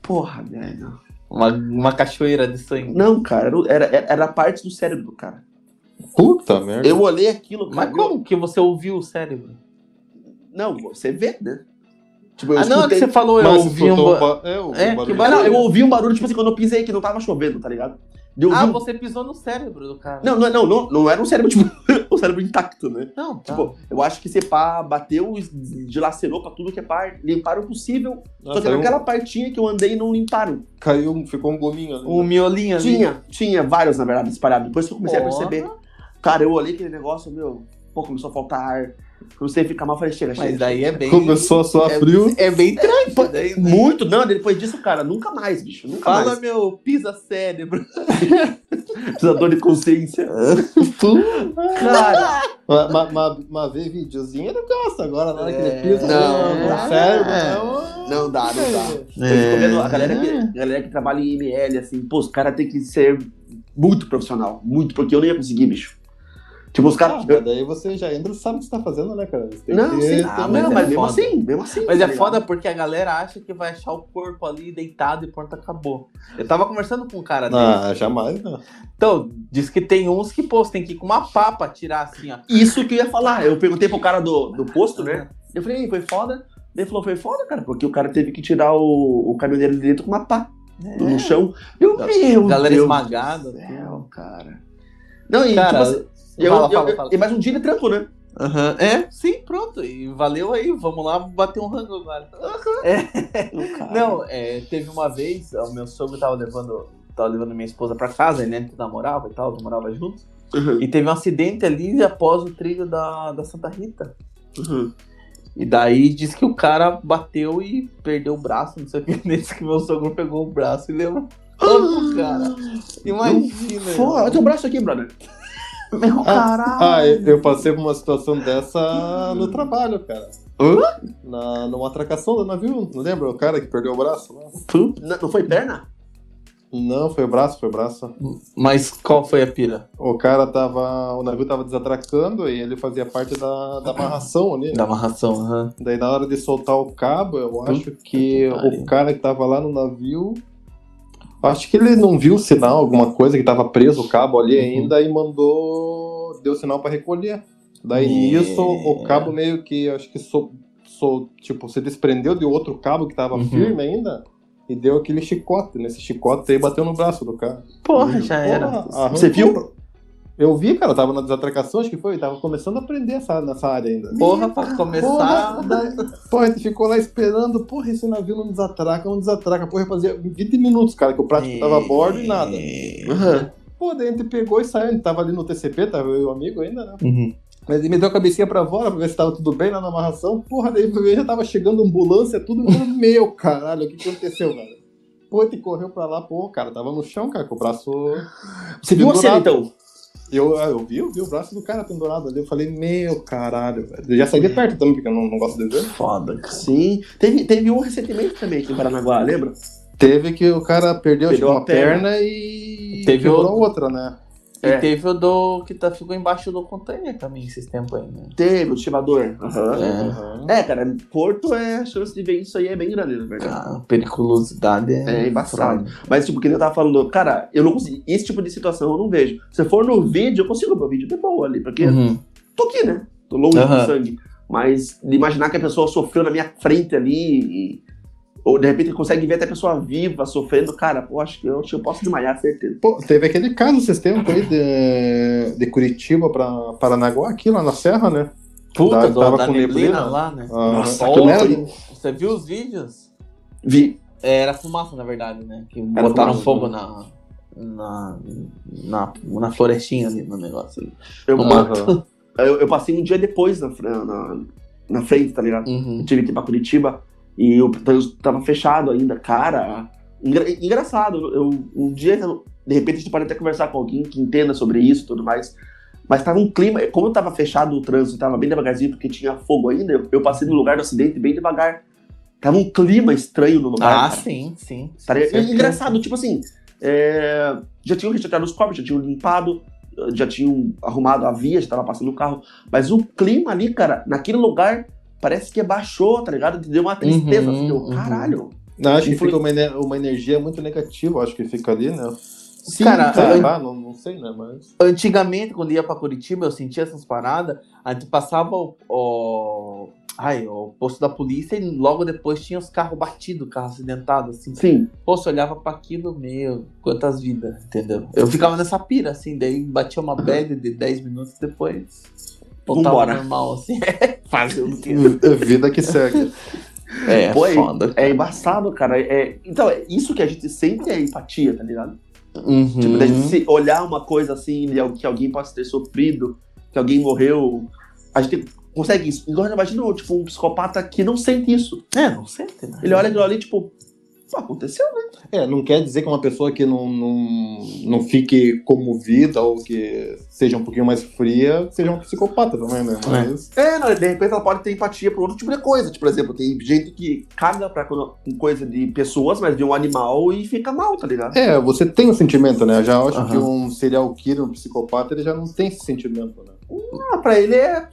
Porra, velho. Uma, uma cachoeira de sangue. Não, cara, era, era, era parte do cérebro, cara. Puta merda. Eu olhei aquilo, cara. Mas como que você ouviu o cérebro? Não, você vê, né? Tipo, eu ah, não, é que você falou, eu ouvi um... Ba... É, eu, é, que barulho. Não, eu ouvi um barulho, tipo assim, quando eu pisei que não tava chovendo, tá ligado? Ah, um... você pisou no cérebro do cara. Não, não, não, não, não era um cérebro, tipo, [LAUGHS] o cérebro intacto, né? Não, tá. Tipo, eu acho que esse pá bateu, dilacerou pra tudo que é par, limparam o possível. Nossa, só que naquela um... partinha que eu andei não limparam. Caiu, ficou um gominho ali. Um miolinho ali. Tinha, tinha vários, na verdade, espalhados. Depois que eu comecei Porra. a perceber. Cara, eu olhei aquele negócio, meu, pô, começou a faltar ar. Comecei a ficar mal, falei, chega, chega. Mas daí é bem. Começou a suar é, frio. É bem tranquilo. É, muito, não, depois disso, cara, nunca mais, bicho. Nunca Fala, mais. meu, pisa cérebro. [LAUGHS] Pisador de consciência. cara. Mas, mas, mas, mas ver videozinho ele gosta agora, na hora que ele pisa não, no é, cérebro. É. Não, não dá, não dá. É. A, galera que, a galera que trabalha em ML, assim, pô, os caras têm que ser muito profissional. Muito, porque eu não ia conseguir, bicho. Tipo, os caras. Ah, daí você já entra e sabe o que você tá fazendo, né, cara? não, sim. Ah, mas, não, é mas mesmo assim, mesmo assim. Mas tá é foda porque a galera acha que vai achar o corpo ali deitado e pronto, acabou. Eu tava conversando com um cara dele. Ah, jamais, não. Então, diz que tem uns que, pô, você tem que ir com uma pá pra tirar assim, ó. Isso que eu ia falar. Eu perguntei pro cara do, do posto, né? Eu falei, foi foda? Ele falou, foi foda, cara, porque o cara teve que tirar o, o caminhoneiro de dentro com uma pá é. no chão. Eu, meu Galera Deus esmagada. Céu, cara. Não, e cara, tipo assim, eu, fala, eu, fala, fala. E mais um dia de trampo, né? Uhum. É, sim, pronto. E valeu aí, vamos lá bater um rango agora. Uhum. É. [LAUGHS] Não, é, teve uma vez, o meu sogro tava levando, tava levando minha esposa pra casa, né? Que namorava e tal, namorava juntos. Uhum. E teve um acidente ali após o trilho da, da Santa Rita. Uhum. E daí diz que o cara bateu e perdeu o braço, não sei o que. [LAUGHS] Nesse que meu sogro pegou o braço e levou. Oh, cara. Imagina. Olha teu braço aqui, brother. Meu caralho. Ah, eu passei por uma situação dessa no trabalho, cara. Hã? Na, numa atracação do navio, não lembra? O cara que perdeu o braço lá. Não, não foi perna? Não, foi o braço, foi o braço. Mas qual foi a pira? O cara tava. O navio tava desatracando e ele fazia parte da, da amarração ali. Né? Da amarração, aham. Uhum. Daí na hora de soltar o cabo, eu acho que o cara que tava lá no navio Acho que ele não viu o sinal, alguma coisa, que tava preso o cabo ali uhum. ainda e mandou. deu sinal para recolher. Daí nisso, o cabo meio que, acho que so, so, tipo, se desprendeu de outro cabo que tava uhum. firme ainda e deu aquele chicote. Nesse chicote aí bateu no braço do cara. Porra, já Porra, era. Você viu? Eu vi, cara, tava na desatracação, acho que foi, tava começando a aprender essa, nessa área ainda. Porra, pra começar. Porra, porra, a gente ficou lá esperando, porra, esse navio não desatraca, não desatraca. Porra, fazia 20 minutos, cara, que o prático tava a bordo e nada. Uhum. Pô, daí a gente pegou e saiu, a gente tava ali no TCP, tava eu e o amigo ainda, né? Uhum. Mas ele me deu a cabecinha pra fora pra ver se tava tudo bem lá na amarração. Porra, daí já tava chegando ambulância, tudo. Meu caralho, o que aconteceu, cara? Pô, ele correu pra lá, pô, cara, tava no chão, cara, com o braço. Você viu a cena então? Eu, eu, vi, eu vi o braço do cara pendurado ali. Eu falei, meu caralho, velho. Eu já saí de perto também, porque eu não, não gosto de ver. Foda, Sim. Teve, teve um recentemente também aqui em Paranaguá, lembra? Teve que o cara perdeu, perdeu uma perna, perna e teve outra, né? E é. teve o do que tá, ficou embaixo do container também esses tempos aí, né? Teve, o estivador. Uhum. É. é. cara, Porto é a chance de ver isso aí é bem grande, na verdade. A periculosidade é, é embaçado. Mas, tipo, que eu tava falando, cara, eu não consigo. Esse tipo de situação eu não vejo. Se for no vídeo, eu consigo ver o vídeo de boa ali, porque uhum. tô aqui, né? Tô longe uhum. do sangue. Mas de imaginar que a pessoa sofreu na minha frente ali e ou de repente consegue ver até a pessoa viva sofrendo, cara, pô, acho que eu, acho que eu posso desmaiar, certeza. Pô, teve aquele caso esses tempos aí de, de Curitiba pra Paranaguá, aqui lá na Serra, né? Puta, da, do, tava da com neblina, neblina lá, né? Ah, Nossa, você viu os vídeos? Vi. É, era fumaça, na verdade, né? Que era botaram fumaça, fogo né? na, na, na, na florestinha ali no negócio. Ali. Eu, uhum. eu, eu, passei um dia depois na, na, na frente, tá ligado? Uhum. Eu tive que ir pra Curitiba. E eu, tava fechado ainda, cara. Engra, engraçado, eu, um dia, de repente, a gente pode até conversar com alguém que entenda sobre isso e tudo mais. Mas tava um clima, como tava fechado o trânsito, tava bem devagarzinho porque tinha fogo ainda, eu, eu passei no lugar do acidente bem devagar. Tava um clima estranho no lugar. Ah, cara. sim, sim. Tá, engraçado, tipo assim, é, já tinham retirado os corpos, já tinham limpado, já tinham arrumado a via, já tava passando o carro. Mas o clima ali, cara, naquele lugar parece que baixou, tá ligado? Deu uma tristeza, uhum, assim, uhum. caralho. Não, acho que fica uma, uma energia muito negativa, acho que fica ali, né? Sim, cara, tá, não, não, sei, né? Mas... Antigamente, quando ia pra Curitiba, eu sentia essas paradas, a gente passava o, o, Ai, o posto da polícia e logo depois tinha os carros batidos, carro acidentado, assim. Sim. Pô, você olhava para aquilo, meu, quantas vidas, entendeu? Eu ficava nessa pira, assim, daí batia uma bad de 10 minutos depois. Vambora. normal, assim. Fazer o quê? Vida que segue. [LAUGHS] É, Pô, é, foda. É embaçado, cara. É, então, é isso que a gente sempre é empatia, tá ligado? Uhum. Tipo, a gente olhar uma coisa assim, que alguém possa ter sofrido, que alguém morreu. A gente consegue isso. Agora imagina, tipo, um psicopata que não sente isso. É, não sente. Né? Ele olha aquilo ali, tipo, aconteceu, né? É, não quer dizer que uma pessoa que não, não, não fique comovida ou que seja um pouquinho mais fria seja um psicopata também, né? É. Mas... É, não, de repente ela pode ter empatia por outro tipo de coisa. Tipo, por exemplo, tem gente que caga pra coisa de pessoas, mas de um animal e fica mal, tá ligado? É, você tem um sentimento, né? Já acho uhum. que um serial killer, um psicopata, ele já não tem esse sentimento, né? Ah, pra ele é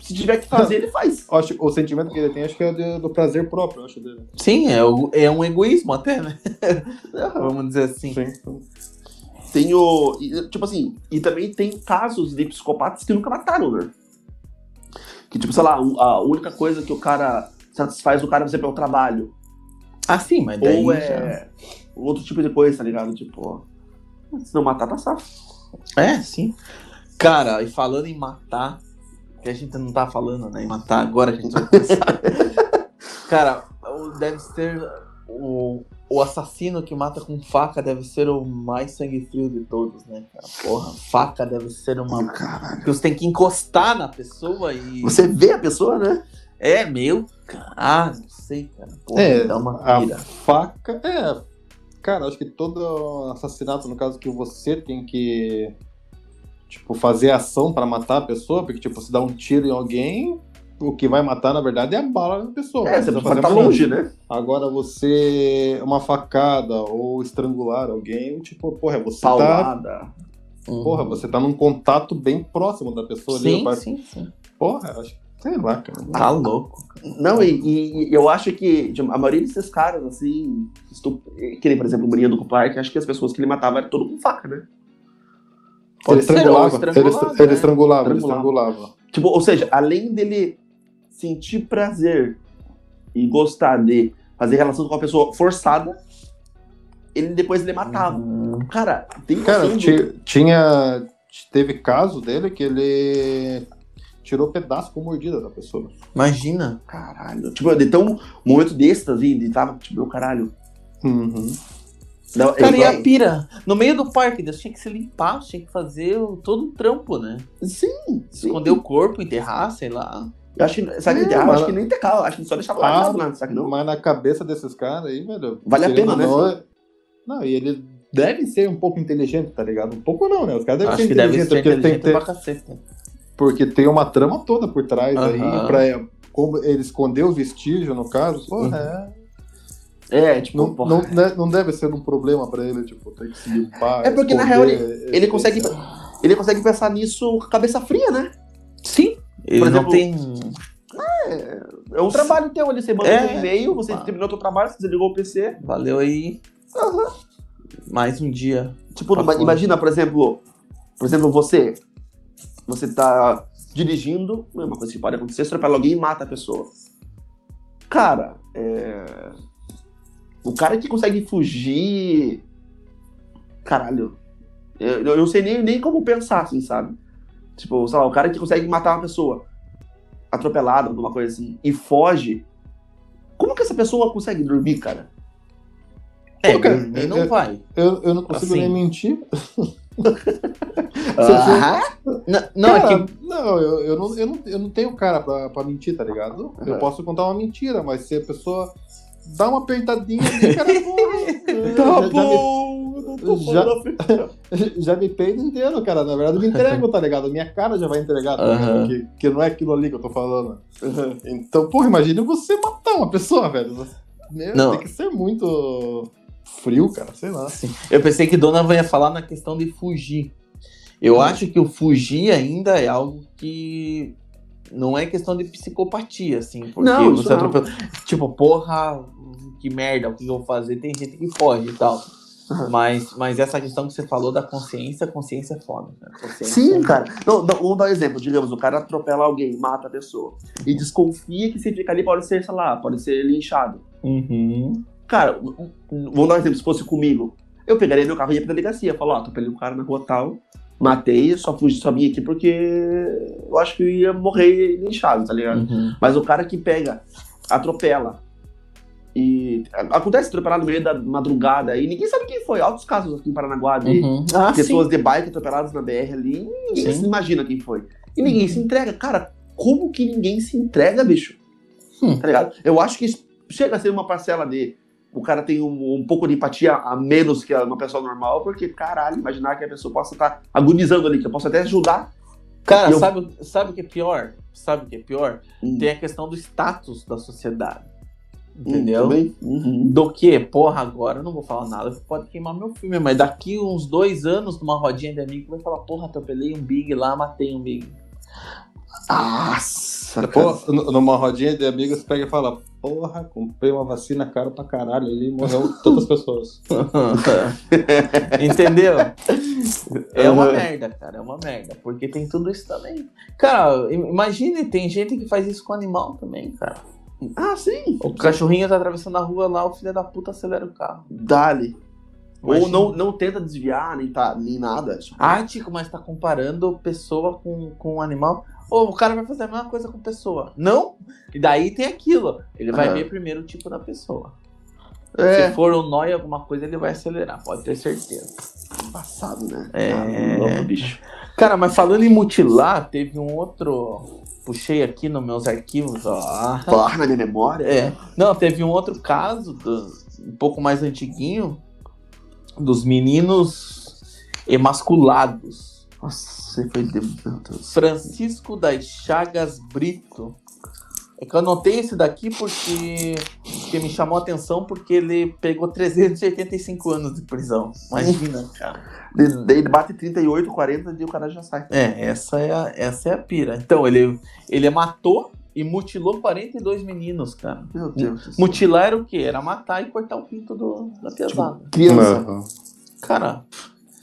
se tiver que fazer, ele faz. Acho, o sentimento que ele tem, acho que é do, do prazer próprio, acho dele. Sim, é, o, é um egoísmo até, né? [LAUGHS] Vamos dizer assim. Sim. Tem o. Tipo assim, e também tem casos de psicopatas que nunca mataram, né? Que, tipo, sei lá, a única coisa que o cara satisfaz o cara, por exemplo, é o trabalho. Ah, sim, mas daí. Ou é já... outro tipo de coisa, tá ligado? Tipo, se não matar, tá safo. É, sim. Cara, e falando em matar, que a gente não tá falando, né? Em matar agora a gente vai começar. [LAUGHS] Cara, deve ser o, o assassino que mata com faca deve ser o mais sangue frio de todos, né, cara? Porra, faca deve ser uma. Caralho. Que você tem que encostar na pessoa e. Você vê a pessoa, né? É, meu. Ah, não sei, cara. Porra, é, dá uma pira. A faca. É. Cara, acho que todo assassinato, no caso que você tem que tipo, fazer ação para matar a pessoa, porque, tipo, se dá um tiro em alguém, o que vai matar, na verdade, é a bala da pessoa. É, você precisa estar longe, né? Agora, você, uma facada ou estrangular alguém, tipo, porra, você tá Paulada. tá... Uhum. Porra, você tá num contato bem próximo da pessoa sim, ali. Sim, sim, Porra, acho Sei lá, cara. Tá louco. Não, e, e, eu acho que a maioria desses caras, assim, estup... que nem, por exemplo, o Maria do Clark, acho que as pessoas que ele matava eram todo com faca, né? Ele estrangulava, estrangulava, ele, ele estrangulava, né? ele estrangulava. Tipo, ou seja, além dele sentir prazer e gostar de fazer relação com uma pessoa forçada, ele depois ele matava. Uhum. Cara, tem Cara, tinha. Teve caso dele que ele tirou pedaço com mordida da pessoa. Imagina. Caralho. Tipo, de tão um momento de êxtase, de tava, tipo, meu caralho. Uhum. Não, Cara, e a pira? No meio do parque, Deus tinha que se limpar, tinha que fazer todo um trampo, né? Sim. Esconder sim. o corpo, enterrar, sei lá. Eu acho que, sabe, é, enterrar, mas... acho que nem enterrar, acho que só deixava lá, ah, lá, sabe não? Mas na cabeça desses caras aí, velho. Vale a pena, né? Não, não, e ele deve ser um pouco inteligente, tá ligado? Um pouco não, né? Os caras devem acho ser inteligentes. Deve ser inteligente tem, pra cacete. Porque tem uma trama toda por trás uh -huh. aí, pra como ele esconder o vestígio, no caso. Porra, uh -huh. é é, tipo, não, não, né, não, deve ser um problema pra ele, tipo, ter que se limpar. É porque, na real, ele, ele consegue. Ele consegue pensar nisso com cabeça fria, né? Sim. Ele Por exemplo, não tem. É, é um trabalho teu ali, você manda é, um e-mail, você terminou o trabalho, você desligou o PC. Valeu aí. Uhum. Mais um dia. Tipo, imagina, por exemplo, por exemplo, você. Você tá dirigindo, é uma coisa que pode acontecer, você atropela alguém e mata a pessoa. Cara, é o cara que consegue fugir. Caralho. Eu, eu não sei nem, nem como pensar, assim, sabe? Tipo, sei lá, o cara que consegue matar uma pessoa atropelada, alguma coisa assim, e foge. Como que essa pessoa consegue dormir, cara? É, Pô, cara, dormir não eu, vai. Eu, eu não consigo assim. nem mentir. [LAUGHS] não, não, é cara, é que... não, eu, eu, não, eu, não, eu não tenho cara pra, pra mentir, tá ligado? Eu posso contar uma mentira, mas se a pessoa dá uma apertadinha ali, cara, tá bom, já, já, já me [LAUGHS] peido inteiro, cara. Na verdade, eu me entrego, tá ligado? Minha cara já vai entregar, tá ligado? Que, que não é aquilo ali que eu tô falando. Então, porra, imagina você matar uma pessoa, velho. Meu, não. Tem que ser muito frio, cara, sei lá. Sim. Eu pensei que Dona ia falar na questão de fugir. Eu hum. acho que o fugir ainda é algo que não é questão de psicopatia, assim, porque não, você atropelou. Tipo, porra, que merda, o que eu vou fazer? Tem gente que foge e tal. Uhum. Mas, mas essa questão que você falou da consciência, consciência é foda. Né? Consciência Sim, é cara. Não, não, vamos dar um exemplo. Digamos, o cara atropela alguém, mata a pessoa. E desconfia que se fica ali pode ser, sei lá, pode ser linchado. Uhum. Cara, vamos dar um exemplo. Se fosse comigo, eu pegaria meu carro e ia pra delegacia. Falar, ó, oh, atropelei um cara na rua tal, matei, só fugi, só vim aqui porque eu acho que eu ia morrer linchado, tá ligado? Uhum. Mas o cara que pega, atropela, e acontece atropelar no meio da madrugada e ninguém sabe quem foi. Altos casos aqui em Paranaguá de uhum. ah, pessoas sim. de bike atropeladas na BR ali. Ninguém sim. se imagina quem foi. E ninguém uhum. se entrega. Cara, como que ninguém se entrega, bicho? Hum. Tá ligado? Eu acho que chega a ser uma parcela de. O cara tem um, um, pouco de empatia a menos que uma pessoa normal, porque, caralho, imaginar que a pessoa possa estar tá agonizando ali, que eu posso até ajudar. Cara, eu... sabe, sabe o que é pior? Sabe o que é pior? Hum. Tem a questão do status da sociedade. Entendeu? Uhum. Do que, porra, agora eu não vou falar nada, você pode queimar meu filme, mas daqui uns dois anos, numa rodinha de amigo, vai falar, porra, atropelei um Big lá, matei um Big. Nossa, Depois, numa rodinha de amigos, pega e fala: Porra, comprei uma vacina cara pra caralho ali e morreu [LAUGHS] todas as pessoas. [LAUGHS] Entendeu? É uma merda, cara, é uma merda. Porque tem tudo isso também. Cara, imagine, tem gente que faz isso com animal também, cara. Ah, sim. O cachorrinho tá atravessando a rua lá, o filho da puta acelera o carro. Dali. Ou não, não tenta desviar, nem, tá, nem nada. Tipo... Ah, Tico, mas tá comparando pessoa com, com animal. Ou o cara vai fazer a mesma coisa com pessoa. Não? E daí tem aquilo. Ele vai ver primeiro o tipo da pessoa. É. Se for um nó em alguma coisa, ele vai acelerar, pode ter certeza. Passado, né? É. Ah, bicho. Cara, mas falando em mutilar, teve um outro puxei aqui nos meus arquivos, ó. Porra, na minha memória. É. Não, teve um outro caso, do, um pouco mais antiguinho, dos meninos emasculados. Nossa, foi de... Francisco das Chagas Brito. É que eu anotei esse daqui porque, porque me chamou a atenção porque ele pegou 385 anos de prisão. Imagina, cara. Ele bate 38, 40 e o cara já sai. É, essa é a, essa é a pira. Então, ele, ele matou e mutilou 42 meninos, cara. Meu Deus. Mutilar era o quê? Era matar e cortar o pinto do, da pesada. Tipo, criança. Uhum. Cara.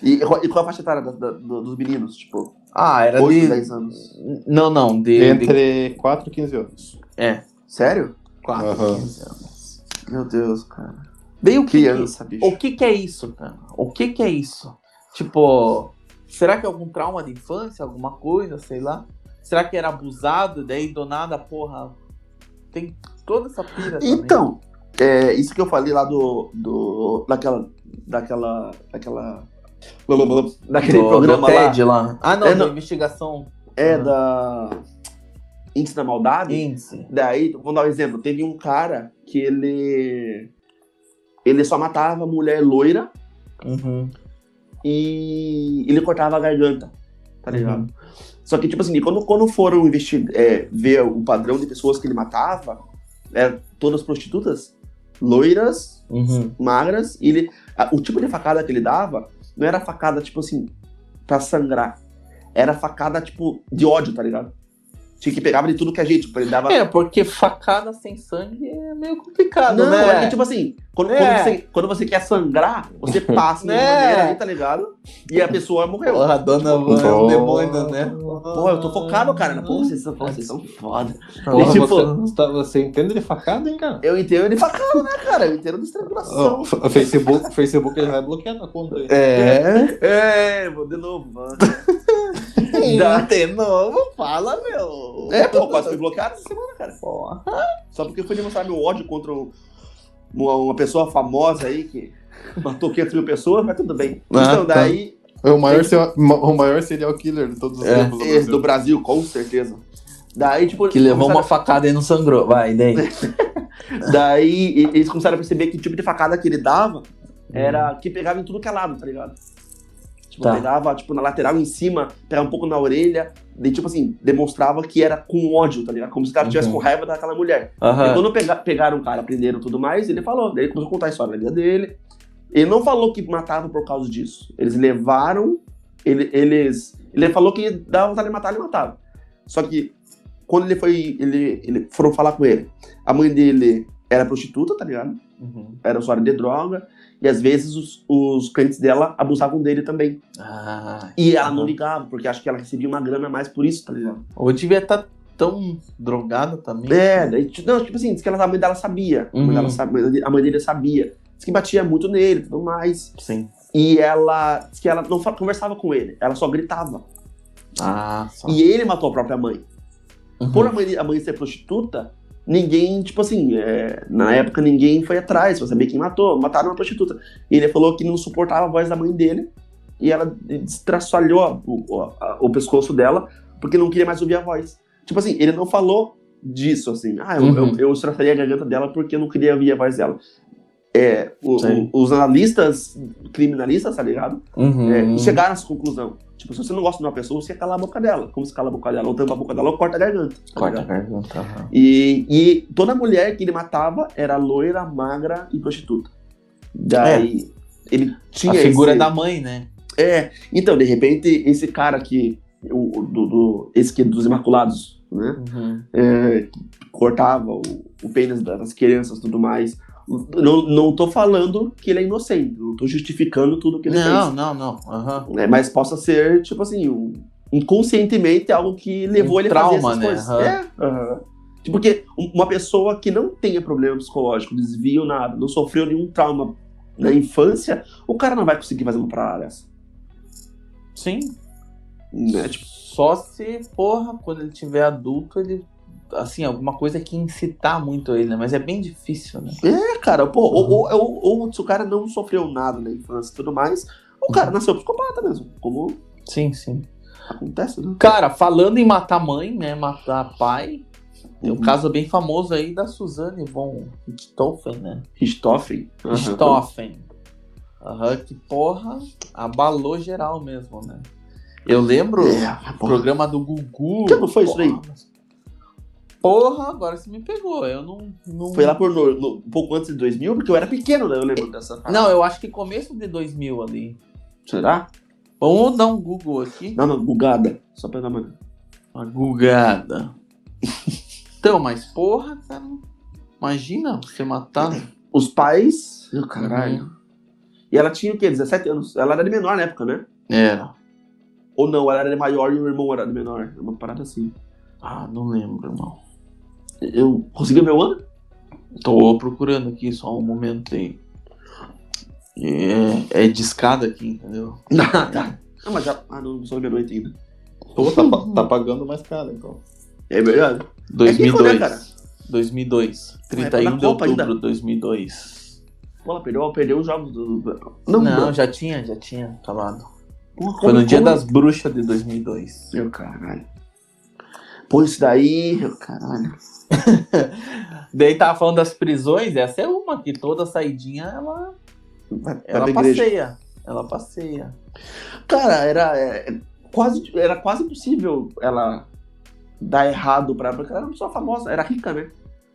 E, e qual a faixa etária da, da, dos meninos? Tipo. Ah, era 8, de. 10 anos. Não, não. De, Entre de... 4 e 15 anos. É. Sério? 4 uhum. 15 anos. Meu Deus, cara. Bem o que criança, bicho. O que que é isso, cara? O que que é isso? Tipo, será que é algum trauma de infância, alguma coisa, sei lá? Será que era abusado, daí do nada, porra, tem toda essa pira Então, é, isso que eu falei lá do, do daquela, daquela, daquela, daquele do, programa do TED lá. lá. Ah, não, é, da investigação. É, uhum. da Índice da Maldade. Índice. Daí, vou dar um exemplo, teve um cara que ele, ele só matava mulher loira, uhum e ele cortava a garganta, tá ligado? Uhum. Só que, tipo assim, quando, quando foram investir, é, ver o padrão de pessoas que ele matava, eram todas prostitutas, loiras, uhum. magras, e ele, a, o tipo de facada que ele dava não era facada, tipo assim, pra sangrar. Era facada, tipo, de ódio, tá ligado? Tinha que pegava de tudo que a gente, tipo, ele dava... É, porque facada sem sangue é meio complicado, não, né? É que, tipo assim, quando, é. quando, você, quando você quer sangrar, você [LAUGHS] passa de é. maneira ali, tá ligado? E a pessoa morreu. Porra, a dona Van é um demônio, né? Porra, eu tô focado, cara. Porra, vocês são, vocês são foda. Porra, e, tipo, você, tá, você, entende de facada, hein, cara? Eu entendo de facada, né, cara? Eu entendo de estrangulação. Oh, Facebook, Facebook ele vai bloquear a conta aí. É, é, vou de novo, mano. [LAUGHS] Dá de novo, fala, meu. É, pô, quase fui bloqueado essa semana, cara. Porra. Só porque eu fui demonstrar meu ódio contra uma, uma pessoa famosa aí que matou 500 mil pessoas, mas tudo bem. Ah, então, tá. daí. É o maior, tem... o maior serial killer de todos os é, tempos do Brasil. do Brasil, com certeza. Daí, tipo. Que levou uma facada e não sangrou. Vai, [LAUGHS] daí. daí eles começaram a perceber que o tipo de facada que ele dava era que pegava em tudo que é lado, tá ligado? Tipo, tá. pegava, tipo, na lateral em cima, pegava um pouco na orelha, e, tipo assim, demonstrava que era com ódio, tá ligado? Como se o cara uhum. tivesse com raiva daquela mulher. Uhum. E quando pega, pegaram o cara, prenderam tudo mais, ele falou, daí ele começou a contar a história dele. Ele não falou que matava por causa disso. Eles levaram, ele, eles... Ele falou que dava vontade de matar, ele matava. Só que, quando ele foi, ele, ele foram falar com ele, a mãe dele era prostituta, tá ligado? Uhum. Era usuária de droga. E às vezes os, os clientes dela abusavam dele também. Ah, e ela não ligava, porque acho que ela recebia uma grana a mais por isso, tá ligado? Ou devia estar tá tão drogada também. É, daí, não, tipo assim, diz que ela, a mãe dela sabia. Uhum. A, mãe dela, uhum. a mãe dele sabia. Diz que batia muito nele e tudo mais. Sim. E ela diz que ela não conversava com ele, ela só gritava. Ah, só. E ele matou a própria mãe. Uhum. Por a mãe, a mãe ser prostituta, ninguém, tipo assim, é, na época ninguém foi atrás pra saber quem matou. Mataram uma prostituta. E ele falou que não suportava a voz da mãe dele e ela destraçalhou o, o, o pescoço dela porque não queria mais ouvir a voz. Tipo assim, ele não falou disso, assim. Ah, eu, uhum. eu, eu a garganta dela porque eu não queria ouvir a voz dela. É, o, o, os analistas criminalistas, tá ligado? Uhum. É, chegaram a essa conclusão. Tipo, se você não gosta de uma pessoa, você cala a boca dela. Como se cala a boca dela, ou tampa a boca dela, ou corta a garganta. Tá corta a garganta. Uhum. E, e toda mulher que ele matava era loira, magra e prostituta. Daí é. ele tinha. A figura esse... da mãe, né? É. Então, de repente, esse cara aqui, o, do, do, esse que dos Imaculados, né? Uhum. É, cortava o, o pênis das crianças e tudo mais. Não, não tô falando que ele é inocente, não tô justificando tudo que ele não, fez. Não, não, não. Uhum. É, mas possa ser, tipo assim, um, inconscientemente algo que levou um ele trauma, a fazer essas né? coisas. Uhum. É, uhum. Porque uma pessoa que não tenha problema psicológico, desvio, nada, não sofreu nenhum trauma na infância, o cara não vai conseguir fazer uma parada dessa. Sim. Né? Tipo, Só se, porra, quando ele tiver adulto, ele assim, alguma coisa que incitar muito ele, né? Mas é bem difícil, né? É, cara, pô, uhum. ou, ou, ou, se o cara não sofreu nada na infância e tudo mais, o cara uhum. nasceu psicopata mesmo. Como. Sim, sim. Acontece, né? Cara, falando em matar mãe, né? Matar pai. Tem um uhum. caso bem famoso aí da Suzane von Richthofen, né? Richthofen? Uhum. Richthofen. Aham, que porra, abalou geral mesmo, né? Eu lembro é, programa do Gugu. Que não foi porra, isso aí? Porra, agora você me pegou. Eu não. não... Foi lá por no, no, um pouco antes de 2000, porque eu era pequeno, né? Eu lembro dessa. Não, eu acho que começo de 2000 ali. Será? Vamos dar um Google aqui. Não, não, Gugada. Só pra dar uma. Uma Gugada. então, mas porra, cara. Imagina você matar. Os pais. Meu caralho. Uhum. E ela tinha o quê? 17 anos. Ela era de menor na época, né? Era. Ou não, ela era de maior e o irmão era de menor. Uma parada assim. Ah, não lembro, irmão. Eu consegui ver o ano? Tô procurando aqui só um momento aí. É, é de escada aqui, entendeu? [LAUGHS] Ah, tá. Ah, mas já. Ah, não sou número 8 ainda. Pô, tá, tá pagando mais caro, então. É verdade. 2002. É cara? 2002. 31 de outubro de 2002. Pô, ela perdeu, perdeu os jogos do. Não, não, já tinha, já tinha acabado. Foi no dia das bruxas de 2002. Meu caralho. Pô, isso daí, caralho. [LAUGHS] daí tava falando das prisões, essa é uma que toda saidinha ela ela passeia, ela passeia. Cara, era é, quase era quase impossível ela dar errado para porque ela era uma pessoa famosa, era rica, né?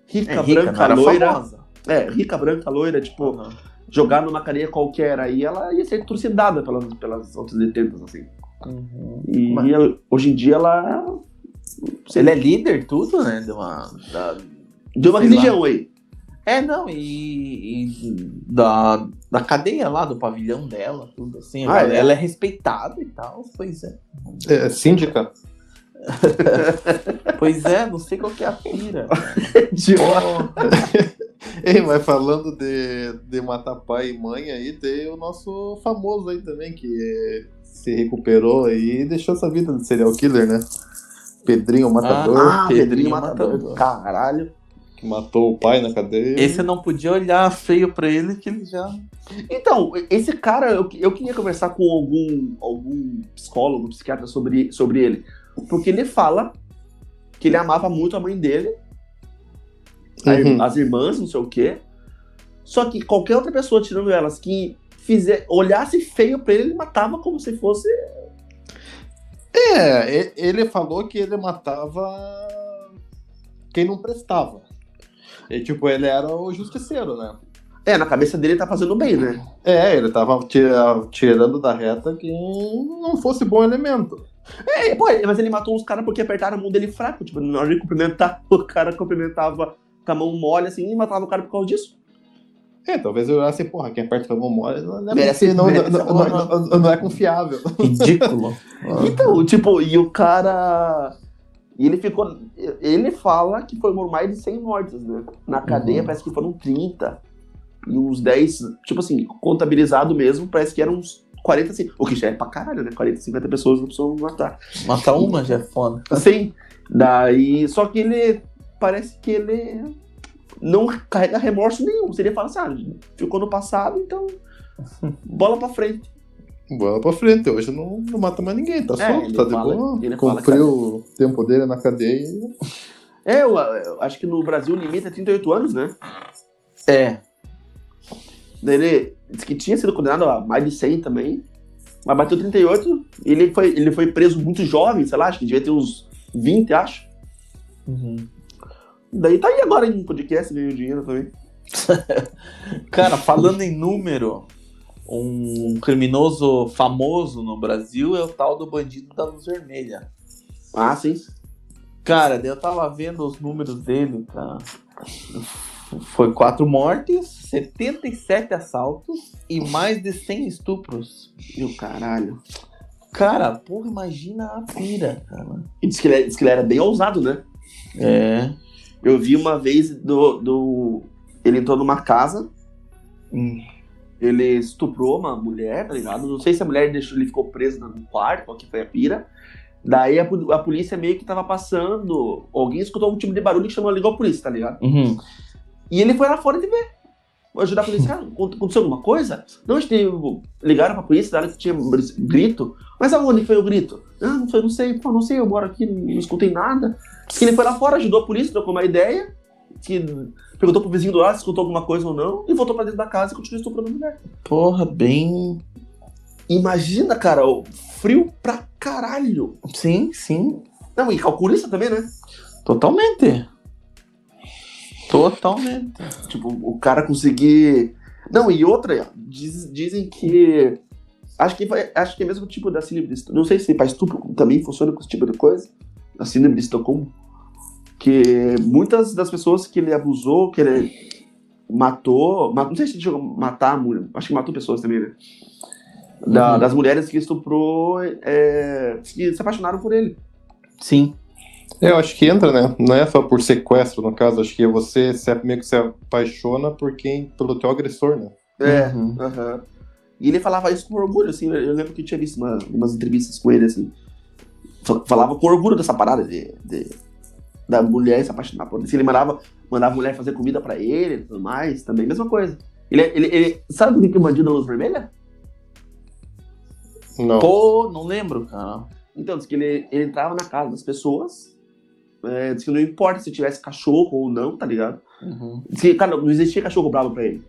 Rica, é, rica branca, loira. Famosa. É, rica, branca, loira, tipo, uhum. jogar numa cadeia qualquer aí, ela ia ser trucidada pelas, pelas outras detentas, assim. Uhum. E Mas... hoje em dia ela ele é líder, tudo, né? De uma. Da, de uma religião lá. aí. É, não, e, e, da, da cadeia lá, do pavilhão dela, tudo assim. Ah, ela, é? ela, é? respeitada e tal, pois é. É, síndica? [LAUGHS] pois é, não sei qual que é a pira. [LAUGHS] de [LAUGHS] Ei, mas falando de, de matar pai e mãe aí, tem o nosso famoso aí também, que se recuperou aí e deixou essa vida de serial killer, né? Pedrinho Matador. Ah, Pedrinho, Pedrinho Matador. Matador. Caralho. Que matou o pai na cadeia. Esse não podia olhar feio pra ele que ele já. Então, esse cara, eu, eu queria conversar com algum, algum psicólogo, psiquiatra sobre, sobre ele. Porque ele fala que ele amava muito a mãe dele, uhum. as irmãs, não sei o quê. Só que qualquer outra pessoa, tirando elas, que fizer, olhasse feio pra ele, ele matava como se fosse é, ele falou que ele matava quem não prestava. E, tipo, ele era o justiceiro, né? É, na cabeça dele ele tá fazendo bem, né? É, ele tava tirando da reta quem não fosse bom elemento. É, pô, mas ele matou uns caras porque apertaram a mão dele fraco. Tipo, na hora de cumprimentar, [LAUGHS] o cara cumprimentava com a mão mole assim e matava o cara por causa disso. É, talvez eu assim, porra, quem aperta com a mão mole não é, merece, não, merece, não, não, não, é confiável. Ridículo. [LAUGHS] então, tipo, e o cara. E ele ficou. Ele fala que foram mais de 100 mortes, né? Na cadeia uhum. parece que foram 30. E uns 10, tipo assim, contabilizado mesmo, parece que eram uns 40, assim. O que já é pra caralho, né? 40, 50 pessoas não precisam matar. Matar uma já é foda. Sim. Daí. Só que ele. Parece que ele não carrega remorso nenhum. Seria falar assim, ah, ficou no passado, então. [LAUGHS] Bola pra frente. Bola pra frente, hoje não, não mata mais ninguém, tá é, solto, tá fala, de boa. Ele Cumpriu o tempo dele na cadeia. É, eu, eu, acho que no Brasil o limite é 38 anos, né? É. Ele disse que tinha sido condenado a mais de 100 também, mas bateu 38. Ele foi, ele foi preso muito jovem, sei lá, acho que devia ter uns 20, acho. Uhum. Daí tá aí agora em podcast, ganhou dinheiro também. [LAUGHS] Cara, falando em número, um criminoso famoso no Brasil é o tal do bandido da luz vermelha. Ah, sim. Cara, eu tava vendo os números dele, tá? Foi quatro mortes, 77 assaltos e mais de 100 estupros. Meu caralho. Cara, porra, imagina a pira, cara. E disse que ele, disse que ele era bem ousado, né? É. Eu vi uma vez do. do ele entrou numa casa. Hum. Ele estuprou uma mulher, tá ligado? Não sei se a mulher deixou, ele ficou preso no quarto, qual que foi a pira. Daí a, a, polícia meio que tava passando. Alguém escutou algum tipo de barulho que chamou ligou a polícia, tá ligado? Uhum. E ele foi lá fora de ver. Ajudar a polícia. Cara, aconteceu alguma coisa? Não, a gente ligaram pra polícia, daí que tinha grito. Mas aonde foi o grito? Ah, não, foi, não sei, pô, não sei, eu moro aqui, não escutei nada. Que ele foi lá fora, ajudou a polícia, trocou uma ideia, que perguntou pro vizinho do lado se escutou alguma coisa ou não, e voltou pra dentro da casa e continuou estuprando a mulher. Porra, bem. Imagina, cara, o frio pra caralho. Sim, sim. Não, e calculista também, né? Totalmente. Totalmente. Tipo, o cara conseguir. Não, e outra, diz, dizem que. Acho que, acho que é mesmo tipo da síndrome de Estocolmo. Não sei se para estupro também funciona com esse tipo de coisa. A síndrome de Estocolmo que muitas das pessoas que ele abusou, que ele matou, não sei se ele chegou a matar, acho que matou pessoas também, né? Da, uhum. Das mulheres que estuprou, é, que se apaixonaram por ele. Sim. É, eu acho que entra, né? Não é só por sequestro, no caso, acho que você se, meio que se apaixona por quem, pelo teu agressor, né? É, uhum. uhum. E ele falava isso com orgulho, assim, eu lembro que eu tinha visto uma, umas entrevistas com ele, assim, falava com orgulho dessa parada de, de da mulher se apaixonar por ele. Se ele mandava, mandava a mulher fazer comida pra ele e tudo mais, também, mesma coisa. Ele, ele, ele sabe o que é o bandido da luz vermelha? Não. Pô, não lembro, cara. Então, diz que ele, ele entrava na casa das pessoas, é, diz que não importa se tivesse cachorro ou não, tá ligado? Uhum. Diz que, cara, não existia cachorro bravo pra ele.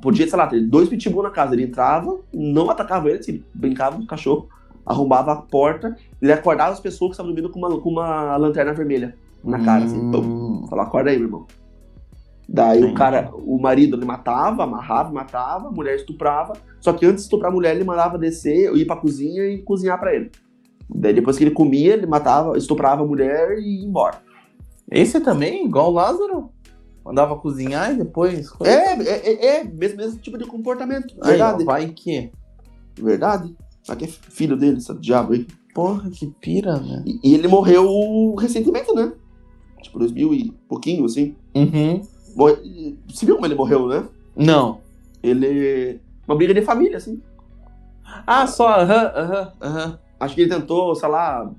Podia, sei lá, ter dois pitbull na casa. Ele entrava, não atacava ele, assim, brincava com o cachorro, arrombava a porta, ele acordava as pessoas que estavam dormindo com uma, com uma lanterna vermelha na cara, assim, hum. assim, falou, acorda aí, meu irmão. Daí Sim. o cara, o marido ele matava, amarrava, matava, a mulher estuprava. Só que antes de estuprar a mulher, ele mandava descer, ir pra cozinha e cozinhar para ele. Daí depois que ele comia, ele matava, estuprava a mulher e ia embora. Esse também, igual o Lázaro? Mandava cozinhar e depois. É, é, é, é, mesmo, mesmo tipo de comportamento. Verdade. Aí, vai que. Verdade. Aqui é filho dele, esse diabo aí. Porra, que pira, né? E, e ele morreu recentemente, né? Tipo, 2000 e pouquinho, assim. Uhum. Você viu como ele morreu, né? Não. Ele. Uma briga de família, assim. Ah, só, aham, aham, aham. Acho que ele tentou, sei lá,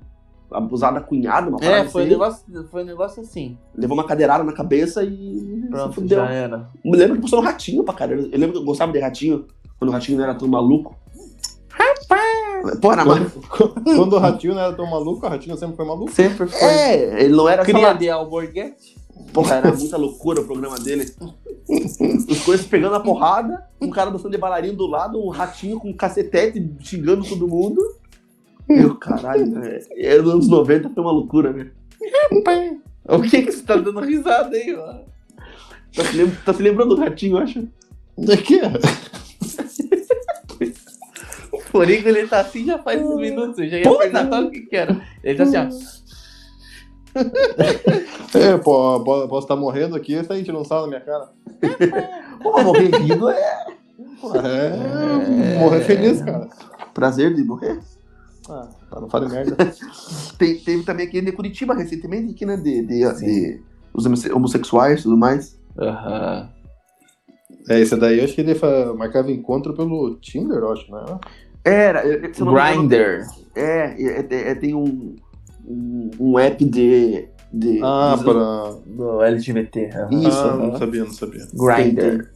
abusar da cunhada, uma É, foi, assim. um negócio, foi um negócio assim. Levou uma cadeirada na cabeça e. Pronto, já era. Eu lembro que postou um ratinho pra caramba. Eu lembro que eu gostava de ratinho, quando o ratinho não era tão maluco. Porra, quando, quando o Ratinho não era tão maluco, o Ratinho sempre foi maluco. Sempre foi. É, ele não era Cria de Alborguete. Porra, era muita loucura o programa dele. Os coisas pegando a porrada, um cara dançando de bailarino do lado, um ratinho com um cacetete xingando todo mundo. Meu caralho, né? É, nos anos 90 foi uma loucura, né? O que que você tá dando risada aí, mano? Tá se, lembra, tá se lembrando do ratinho, eu acho? Daqui? Porém, ele tá assim já faz uns minutos. Eu já ia perguntar o que que era. Ele tá assim, ó. [LAUGHS] é, pô, posso estar morrendo aqui, essa a gente não sabe na minha cara. [LAUGHS] pô, morrer rindo é... é... é... Morrer feliz, cara. Prazer de morrer. Ah, tá, não fale merda. [LAUGHS] Tem, teve também aqui de Curitiba recentemente, aqui, né? De, de, de os homossexuais e tudo mais. Aham. Uhum. É, esse daí eu acho que ele marcava encontro pelo Tinder, eu acho, né? Era. Grinder. É, é, é, é, tem um, um, um app de. de ah, de, para. Do LGBT. Uhum. Isso. Ah, não sabia, não sabia. Grinder.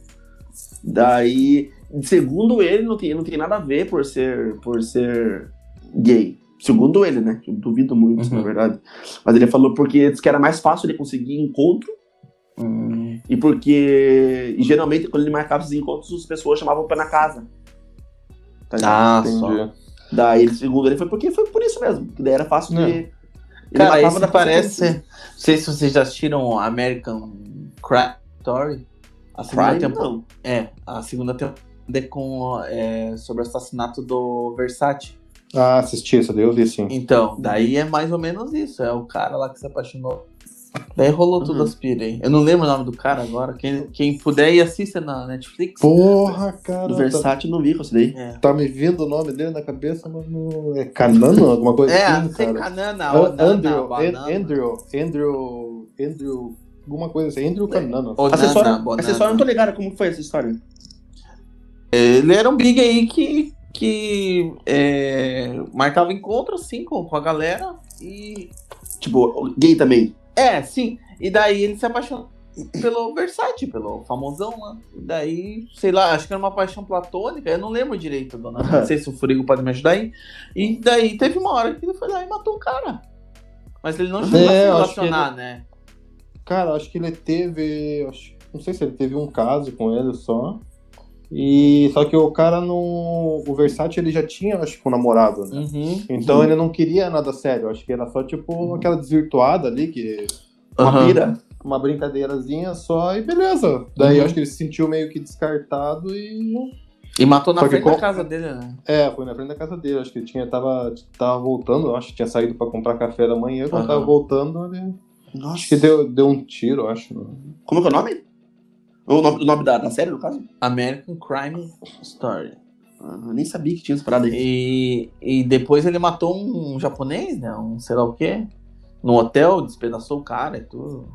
Daí, segundo ele, não tem, não tem nada a ver por ser, por ser gay. Segundo ele, né? Eu duvido muito, uhum. na verdade. Mas ele falou porque disse que era mais fácil ele conseguir encontro. Uhum. E porque e geralmente quando ele marcava esses encontros, as pessoas chamavam pra na casa. Tá ah, entendi. Só. Daí, segundo ele, foi porque foi por isso mesmo. Que daí era fácil de. Cara, esse da parece. Não sei se vocês já assistiram American Crime Story. A segunda temporada. É, a segunda temporada é com, é, sobre o assassinato do Versace. Ah, assisti essa daí, eu vi sim. Então, daí é mais ou menos isso. É o cara lá que se apaixonou. Daí rolou uhum. tudo as pira aí. Eu não lembro o nome do cara agora. Quem, quem puder ir assista na Netflix. Porra, cara. Do Versátil tá... não vi com isso daí. É. Tá me vindo o nome dele na cabeça, mas não. É Canana? Alguma coisa é, assim? É, tem Canana. Andrew, Andrew, Andrew, Andrew, alguma coisa assim. Andrew Canana. Acessório, acessório, não tô ligado como foi essa história. Ele era um big aí que que é, marcava encontro, assim, com, com a galera e... Tipo, gay também? É, sim. E daí ele se apaixonou pelo Versace, pelo famosão lá. E daí, sei lá, acho que era uma paixão platônica, eu não lembro direito, dona. [LAUGHS] Não sei se o Furigo pode me ajudar aí. E daí teve uma hora que ele foi lá e matou o cara. Mas ele não chegou é, a se relacionar, ele... né? Cara, acho que ele teve. Acho... Não sei se ele teve um caso com ele só. E só que o cara no o Versace ele já tinha, acho que um namorado, né? Uhum, então uhum. ele não queria nada sério, acho que era só tipo uhum. aquela desvirtuada ali que uma pira, uma brincadeirazinha só e beleza. Daí uhum. acho que ele se sentiu meio que descartado e e matou na frente da casa dele, né? É, foi na frente da casa dele. Acho que ele tinha, tava, tava voltando, acho que tinha saído pra comprar café da manhã. Quando tava voltando, ele. Nossa. Acho que deu, deu um tiro, acho. Como é que é o nome? O nome, o nome da, da série, no caso? American Crime Story. Ah, nem sabia que tinha essa parada aí. E, e depois ele matou um japonês, né? Um sei lá o quê. No hotel, despedaçou o cara e tudo.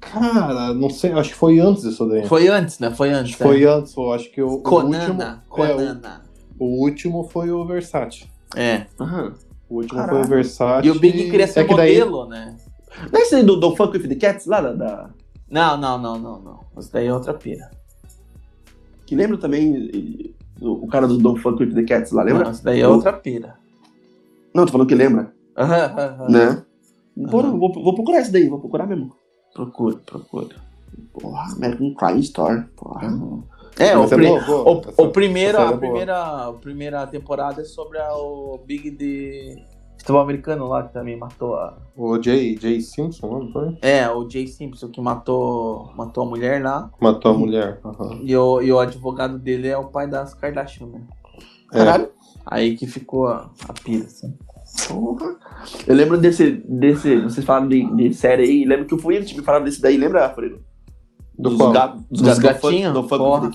Cara, não sei, acho que foi antes disso daí. Foi antes, né? Foi antes. É. Foi antes, eu acho que o, Conana, o último. Conana. É, o, o, último foi o Versace. É. Uhum. O último Caraca. foi o Versace. E o Big queria ser é modelo, daí... né? Não é esse aí do, do Funk with the Cats lá da, da... Não, não, não, não, não. Isso daí é outra pira. Que lembra também o cara do Don't Fuck With The Cats lá, lembra? Não, isso daí é outra pira. Não, tô falando que lembra. Aham, aham. Né? Porra, vou, vou procurar isso daí, vou procurar mesmo. Procura, procura. Porra, American Crime Story. Porra. Uhum. É, o, pri boa, boa. o, essa, o primeiro, a, primeira, a primeira temporada é sobre a, o Big de futebol americano lá que também matou a. O Jay, Jay Simpson, não foi? É, o Jay Simpson que matou, matou a mulher lá. Matou a mulher. Uhum. E, o, e o advogado dele é o pai das Kardashian, né? É. Caralho. Aí que ficou a, a pira, assim. Porra. Eu lembro desse. desse vocês falaram de, de série aí, lembro que o Fuente me falava desse daí, lembra, Fredo? Do dos, ga, dos, dos gatinhos? Do do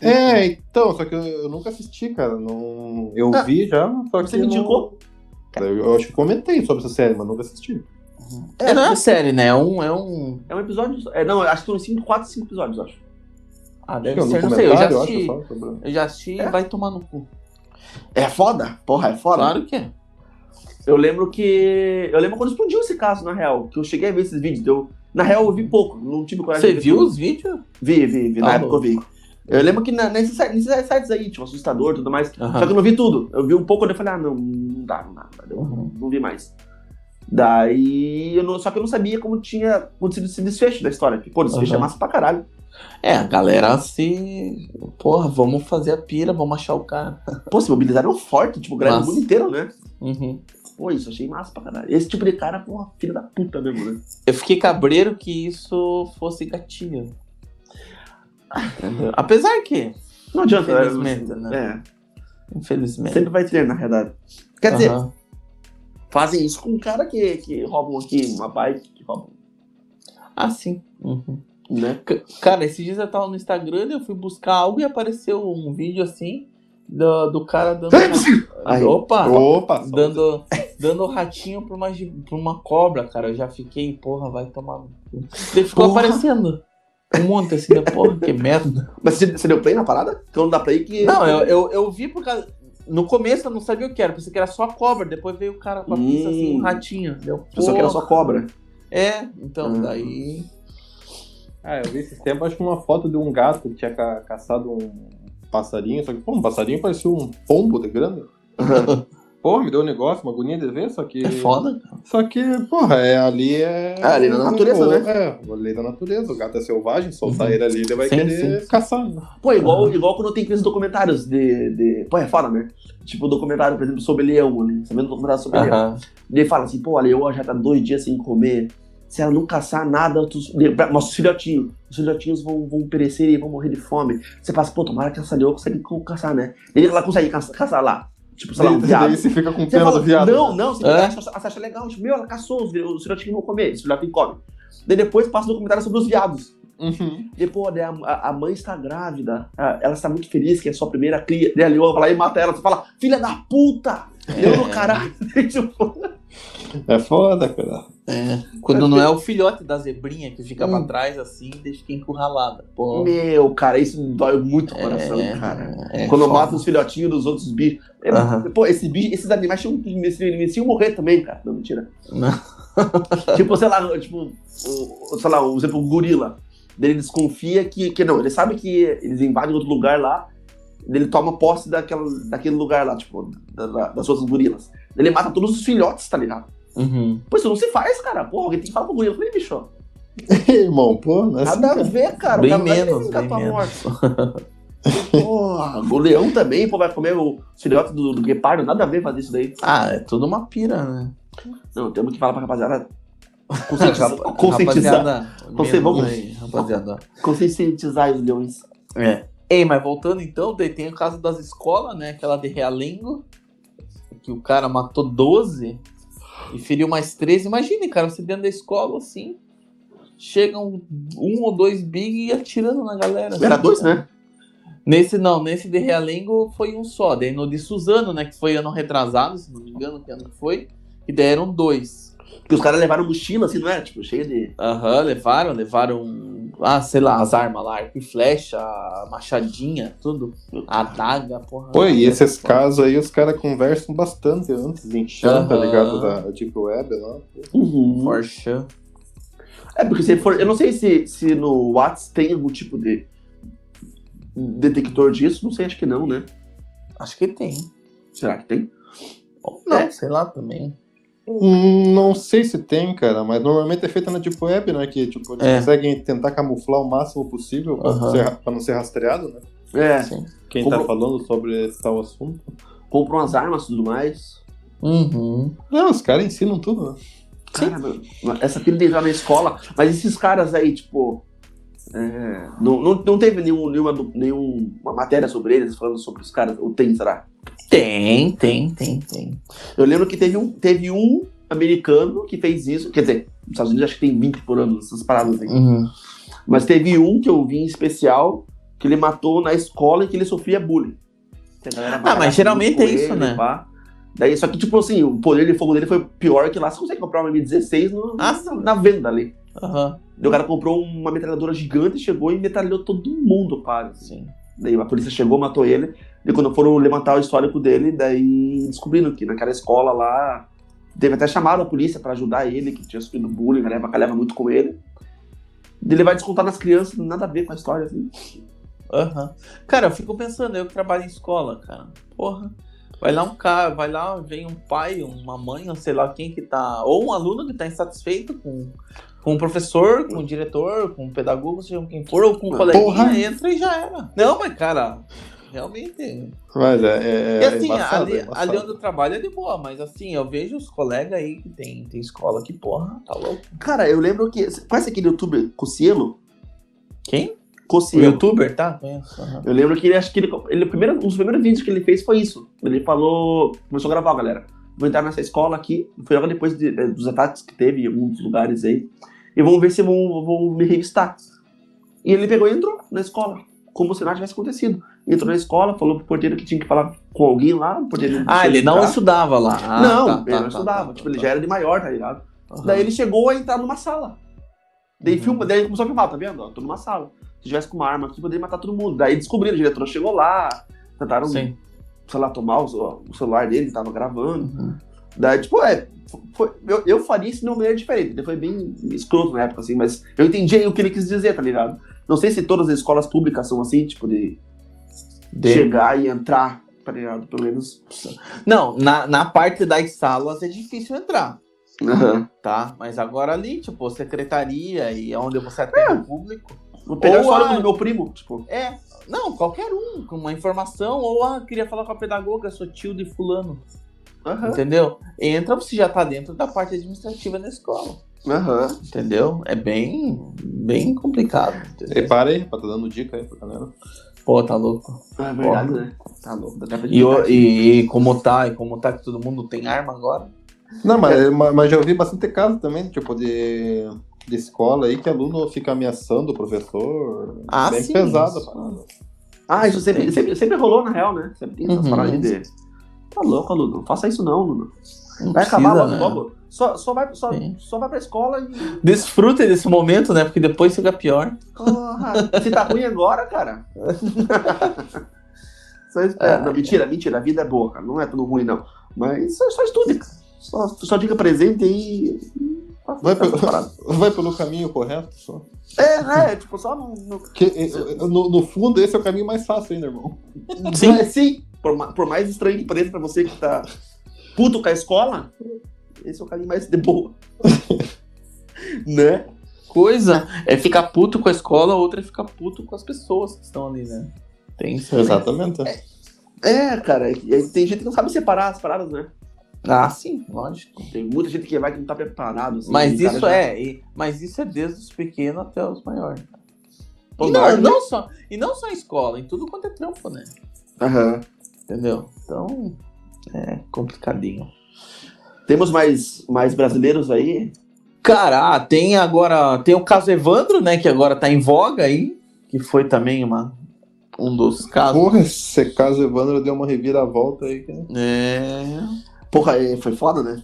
É, então, só que eu, eu, nunca assisti, cara. Não, eu ah, vi já, só que. Você me indicou? Eu acho que comentei sobre essa série, mas nunca assisti. É, não é uma série, né? É um. É um, é um episódio. É, não, acho que são 4, 5 episódios, acho. Ah, deve ser, não sei. Eu já assisti. Eu, eu já assisti é? vai tomar no cu. É foda? Porra, é foda. Claro que é. Eu lembro que. Eu lembro quando explodiu esse caso, na real. Que eu cheguei a ver esses vídeos. Eu, na real, eu vi pouco. Não tive coragem Você viu tudo. os vídeos? Vi, vi, vi. Na ah, época eu vi. Eu lembro que na, nesses, nesses sites aí, tipo, assustador e tudo mais. Uhum. Só que eu não vi tudo. Eu vi um pouco e falei, ah, não, não dá, não dá. Eu uhum. não vi mais. Daí, eu não, só que eu não sabia como tinha acontecido esse desfecho da história. Porque, pô, desfecho uhum. é massa pra caralho. É, a galera se. Porra, vamos fazer a pira, vamos achar o cara. Pô, se mobilizaram forte, tipo, grande o mundo inteiro, né? Uhum. Pô, isso achei massa pra caralho. Esse tipo de cara, porra, filho da puta mesmo, né? Eu fiquei cabreiro que isso fosse gatilho. Apesar que. Não adianta, infelizmente, né? É. Infelizmente. Sempre vai ter, na realidade. Quer dizer, fazem isso com um cara que, que roubam aqui uma bike, que roubam. Ah, sim. Uhum. Né? Cara, esses dias eu tava no Instagram e eu fui buscar algo e apareceu um vídeo assim do, do cara dando. Aí. Opa! Opa! Dando, [LAUGHS] dando ratinho pra uma, pra uma cobra, cara. Eu já fiquei, porra, vai tomar. Ele ficou porra. aparecendo. Um monte assim, né? porra, que merda. Mas você, você deu play na parada? Então não dá play que. Não, eu, eu, eu vi por causa. No começo eu não sabia o que era, pensei que era só cobra. Depois veio o cara com a pista hum. assim, um ratinho. Deu, Pensou que era só cobra. É, então, hum. daí. Ah, eu vi esses tempos, acho que uma foto de um gato que tinha ca caçado um passarinho, só que, pô, um passarinho parecia um pombo de grande. [LAUGHS] Porra, me deu um negócio, uma agonia de ver, só que. É foda. Só que, porra, é, ali é. É, ali na natureza, né? É, a lei da natureza. O gato é selvagem, soltar uhum. ele ali, ele vai sim, querer sim. caçar. Né? Pô, igual, uhum. igual quando tem aqueles documentários de, de. Pô, é foda, né? Tipo, documentário, por exemplo, sobre leão ali. Sabendo documentário sobre uhum. leão. Ele fala assim, pô, a leoa já tá dois dias sem comer. Se ela não caçar nada, nossos filhotinhos, os filhotinhos vão, vão perecer e vão morrer de fome. Você fala, pô, tomara que essa leoa consegue caçar, né? Ele ela consegue caçar, caçar lá Tipo, sei lá, um viado. Daí você fica com pena do viado. Não, não, você, é? acha, você acha legal. Tipo, meu, ela caçou, os, os filhotinhos vão comer, os filhotinhos comem. Daí depois passa o um documentário sobre os viados. Uhum. Depois, daí a, a, mãe está grávida, ela está muito feliz que é a sua primeira cria. Daí a leoa vai lá e mata ela. Você fala, filha da puta! Leoa do [LAUGHS] caralho. [LAUGHS] tipo, é foda, cara. É. Quando não é o filhote da zebrinha que fica hum. pra trás assim, deixa que encurralada. Pô. Meu, cara, isso dói muito o coração, é, cara. É, Quando foda. mata os filhotinhos dos outros bichos. É, uhum. Pô, esse bicho, esses animais tinham, mereciam morrer também, cara. Não, mentira. Não. [LAUGHS] tipo, sei lá, tipo, o, sei lá, por exemplo, o gorila. Ele desconfia que, que não, ele sabe que eles invadem outro lugar lá, ele toma posse daquela, daquele lugar lá, tipo, da, das outras gorilas. Ele mata todos os filhotes, tá ligado? Uhum. Pô, isso não se faz, cara. Pô, alguém tem que falar pro gorila. Eu falei, bicho. [LAUGHS] Irmão, pô, não é Nada assim, a ver, cara. Bem menos, bem menos. [LAUGHS] Porra, o leão também, pô, vai comer o filhote do, do guepardo, nada a ver fazer isso daí. Ah, é tudo uma pira, né? Não, temos que falar pra rapaziada [LAUGHS] conscientizar. conscientizar. Vamos aí, rapaziada. Conscientizar os leões. É. Ei, mas voltando então, daí tem o caso das escolas, né? Aquela de Realengo, que o cara matou 12 e feriu mais 13. Imagine, cara, você dentro da escola assim, chegam um, ou dois big e atirando na galera. Era assim, dois, né? Nesse não, nesse de Realengo foi um só. Daí no de Suzano, né, que foi ano retrasado, se não me engano, que ano que foi, e daí eram dois. Porque os caras levaram mochila, assim, não é? Tipo, cheia de. Aham, uhum, levaram, levaram. Ah, sei lá, as armas lá, arco e flecha, machadinha, tudo. A adaga, porra. Pô, e esses porra. casos aí os caras conversam bastante antes de enxame, uhum. tá ligado? Da Deep Web lá. Uhum. For É, porque se for. Eu não sei se, se no WhatsApp tem algum tipo de detector disso, não sei, acho que não, né? Acho que tem. Será que tem? Não, é. sei lá também. Hum, não sei se tem, cara, mas normalmente é feita na Deep Web, né? Que tipo, eles é. conseguem tentar camuflar o máximo possível pra, não, ser, pra não ser rastreado, né? É. Sim. Quem Compro... tá falando sobre esse tal assunto. Compram as armas e tudo mais. Uhum. Não, os caras ensinam tudo, né? Cara, mano, essa filha de entrar na escola, mas esses caras aí, tipo. É, não, não, não teve nenhum, nenhuma, nenhuma matéria sobre eles falando sobre os caras, ou tem, será? Tem, tem, tem, tem. Eu lembro que teve um, teve um americano que fez isso. Quer dizer, nos Estados Unidos acho que tem 20 por ano essas paradas aí. Uhum. Mas teve um que eu vi em especial que ele matou na escola e que ele sofria bullying. Ah, mas geralmente é isso, né? Pá. Daí, só que, tipo assim, o poder de fogo dele foi pior que lá você consegue comprar uma M16 no, ah, na, na, venda ali. Uhum. O cara comprou uma metralhadora gigante, chegou e metralhou todo mundo, cara. Assim. Daí a polícia chegou, matou ele. E quando foram levantar o histórico dele, daí descobrindo que naquela escola lá. Teve até chamado a polícia para ajudar ele, que tinha sofrido bullying, a leva, leva muito com ele. Ele vai descontar nas crianças, nada a ver com a história, assim. Aham. Uhum. Cara, eu fico pensando, eu que trabalho em escola, cara. Porra. Vai lá um cara, vai lá, vem um pai, uma mãe, ou sei lá quem que tá. Ou um aluno que tá insatisfeito com, com o professor, com o diretor, com o pedagogo, seja quem for, ou com o coleguinha, Porra. entra e já era. Não, mas cara, realmente. Mas é. é, e assim, é embaçado, ali, é ali, onde eu trabalho é de boa, mas assim, eu vejo os colegas aí que tem, tem escola que, porra, tá louco. Cara, eu lembro que. Conhece aquele youtuber Cocielo? Quem? Cocielo. O youtuber, tá? Conheço. Uhum. Eu lembro que ele acho que ele, ele primeiro, um dos primeiros vídeos que ele fez foi isso. Ele falou. Começou a gravar, galera. vou entrar nessa escola aqui, foi logo depois de, de, dos ataques que teve em alguns lugares aí, e vamos ver se vão, vão me revistar. E ele pegou e entrou na escola, como se nada tivesse acontecido. Entrou na escola, falou pro porteiro que tinha que falar com alguém lá, o porteiro Ah, ele não estudava lá. Ah, não, tá, ele tá, não tá, estudava, tá, tipo, ele já era de maior, tá ligado? Uhum. Daí ele chegou a entrar numa sala. Daí, uhum. filma, daí ele começou a filmar, tá vendo? Ó, tô numa sala. Se tivesse com uma arma aqui, poderia matar todo mundo. Daí descobriram, o diretor chegou lá, tentaram, Sim. sei lá, tomar o, o celular dele, tava gravando. Uhum. Daí, tipo, é, foi, eu, eu faria isso de uma maneira diferente. Ele foi bem escroto na época, assim, mas eu entendi o que ele quis dizer, tá ligado? Não sei se todas as escolas públicas são assim, tipo, de, de... chegar e entrar, tá ligado? Pelo menos. Não, na, na parte das salas é difícil entrar. Uhum. Tá? Mas agora ali, tipo, secretaria e onde você atende é. o público. Vou pegar a história do meu primo, tipo. É. Não, qualquer um, com uma informação, ou ah, queria falar com a pedagoga, sou tio de fulano. Uhum. Entendeu? Entra, você já tá dentro da parte administrativa da escola. Uhum. Entendeu? É bem, bem complicado. E para aí, pra tá dando dica aí pra galera. Pô, tá louco. É verdade, né? Tá louco. E, e, e, como tá, e como tá que todo mundo tem arma agora? Não, mas, é. mas já ouvi bastante caso também, tipo, de, de escola aí que aluno fica ameaçando o professor. Ah, bem sim, pesado. Isso. Ah, isso sempre, sempre, sempre rolou, na real, né? Sempre tem essas uhum. paradas de. Tá louco, aluno. Não faça isso não, aluno. Não vai precisa, acabar né? logo. Só, só, vai, só, só vai pra escola e. Desfruta desse momento, né? Porque depois fica pior. Porra, se tá ruim agora, cara. [LAUGHS] só espera. É, não, mentira, mentira. A vida é boa, cara. Não é tudo ruim, não. Mas só, só estude, cara. Só, só diga presente e. Vai, pelo, [LAUGHS] vai pelo caminho correto só. É, é, tipo, só no. No... Que, no, no, fundo, esse é o caminho mais fácil ainda, irmão. Sim, é, sim. Por, por, mais estranho que pareça pra você que tá puto com a escola, esse é o caminho mais de boa. [LAUGHS] né? Coisa é ficar puto com a escola, outra é ficar puto com as pessoas que estão ali, né? Tem isso. Exatamente. É, é cara, tem gente que não sabe separar as paradas, né? Ah, sim, lógico. Tem muita gente que vai que não tá preparado. Assim, mas isso já... é, e, mas isso é desde os pequenos até os maiores. E não, não, só, e não só em escola, em tudo quanto é trampo, né? Aham. Uhum. Entendeu? Então, é complicadinho. Temos mais, mais brasileiros aí? Cara, ah, tem agora. Tem o caso Evandro, né? Que agora tá em voga aí. Que foi também uma, um dos casos. Porra, esse caso Evandro deu uma reviravolta aí, cara. É. Porra, é, foi foda, né?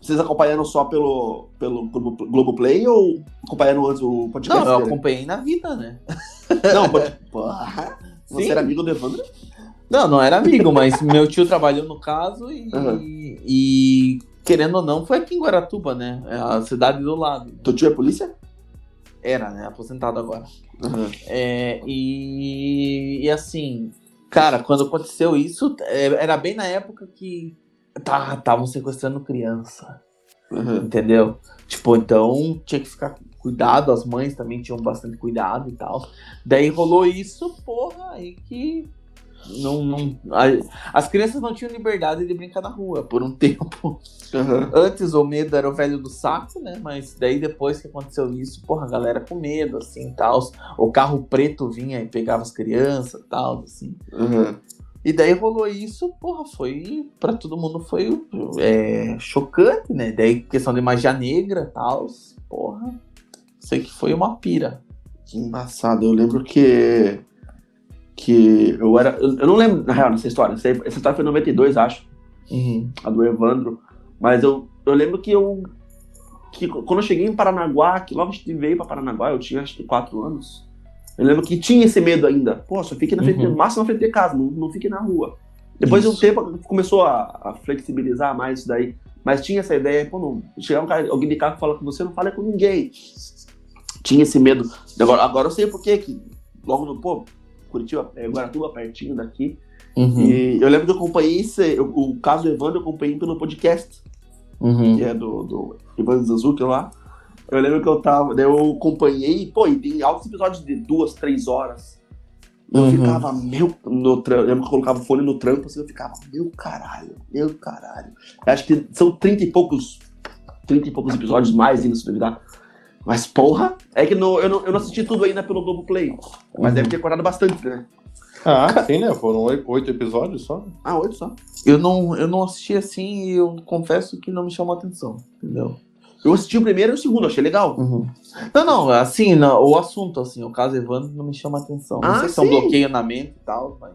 Vocês acompanharam só pelo, pelo Globoplay ou acompanharam antes o podcast? Não, eu acompanhei na vida, né? Não, pode... [LAUGHS] Porra, você Sim. era amigo do Evandro? Não, não era amigo, mas [LAUGHS] meu tio trabalhou no caso e, uhum. e, querendo ou não, foi aqui em Guaratuba, né? É a cidade do lado. Teu tio é polícia? Era, né? Aposentado agora. Uhum. É, e, e assim, cara, quando aconteceu isso, é, era bem na época que estavam tá, sequestrando criança. Uhum. Entendeu? Tipo, então tinha que ficar cuidado, as mães também tinham bastante cuidado e tal. Daí rolou isso, porra, aí que. Não, não, as crianças não tinham liberdade de brincar na rua por um [LAUGHS] tempo. Uhum. Antes o medo era o velho do saco, né? Mas daí depois que aconteceu isso, porra, a galera com medo, assim, tal. O carro preto vinha e pegava as crianças, tal, assim. Uhum. E daí rolou isso, porra, foi. para todo mundo foi é, chocante, né? Daí questão de magia negra tal. Porra. Sei que foi uma pira. Que embaçado. Eu lembro que. Que eu era. Eu, não lembro, na real, dessa história. Essa história foi em 92, acho. Uhum. A do Evandro. Mas eu, eu lembro que eu. Que quando eu cheguei em Paranaguá, que logo a gente veio pra Paranaguá, eu tinha acho que 4 anos. Eu lembro que tinha esse medo ainda. Pô, só fique na frente, uhum. máximo na frente de casa, não, não fique na rua. Depois isso. de um tempo começou a, a, flexibilizar mais isso daí. Mas tinha essa ideia, pô, não, chegar um cara, alguém de carro fala com você, não fala com ninguém. Tinha esse medo. Agora, agora eu sei por quê, que logo no, pô, Curitiba, é, Guaratuba, pertinho daqui. Uhum. E eu lembro que eu acompanhei esse, o, o caso do Evandro, eu acompanhei pelo podcast, uhum. que é do, do Ivan Zazuki lá. Eu lembro que eu tava, daí eu acompanhei, pô, e tem altos episódios de duas, três horas. Eu uhum. ficava, meu, no trampo, eu lembro que eu colocava o fone no trampo, assim, eu ficava, meu caralho, meu caralho. Eu acho que são trinta e poucos, trinta e poucos episódios mais ainda, se duvidar. Mas, porra, é que no, eu, não, eu não assisti tudo ainda pelo Globoplay. Mas uhum. deve ter cortado bastante, né? Ah, sim, né? Foram oito episódios só. Ah, oito só. Eu não, eu não assisti assim e eu confesso que não me chamou a atenção, entendeu? Eu assisti o primeiro e o segundo, achei legal. Uhum. Não, não, assim, não, o assunto, assim, o caso Evandro não me chama a atenção. Não ah, sei se é um bloqueio na mente e tal, mas.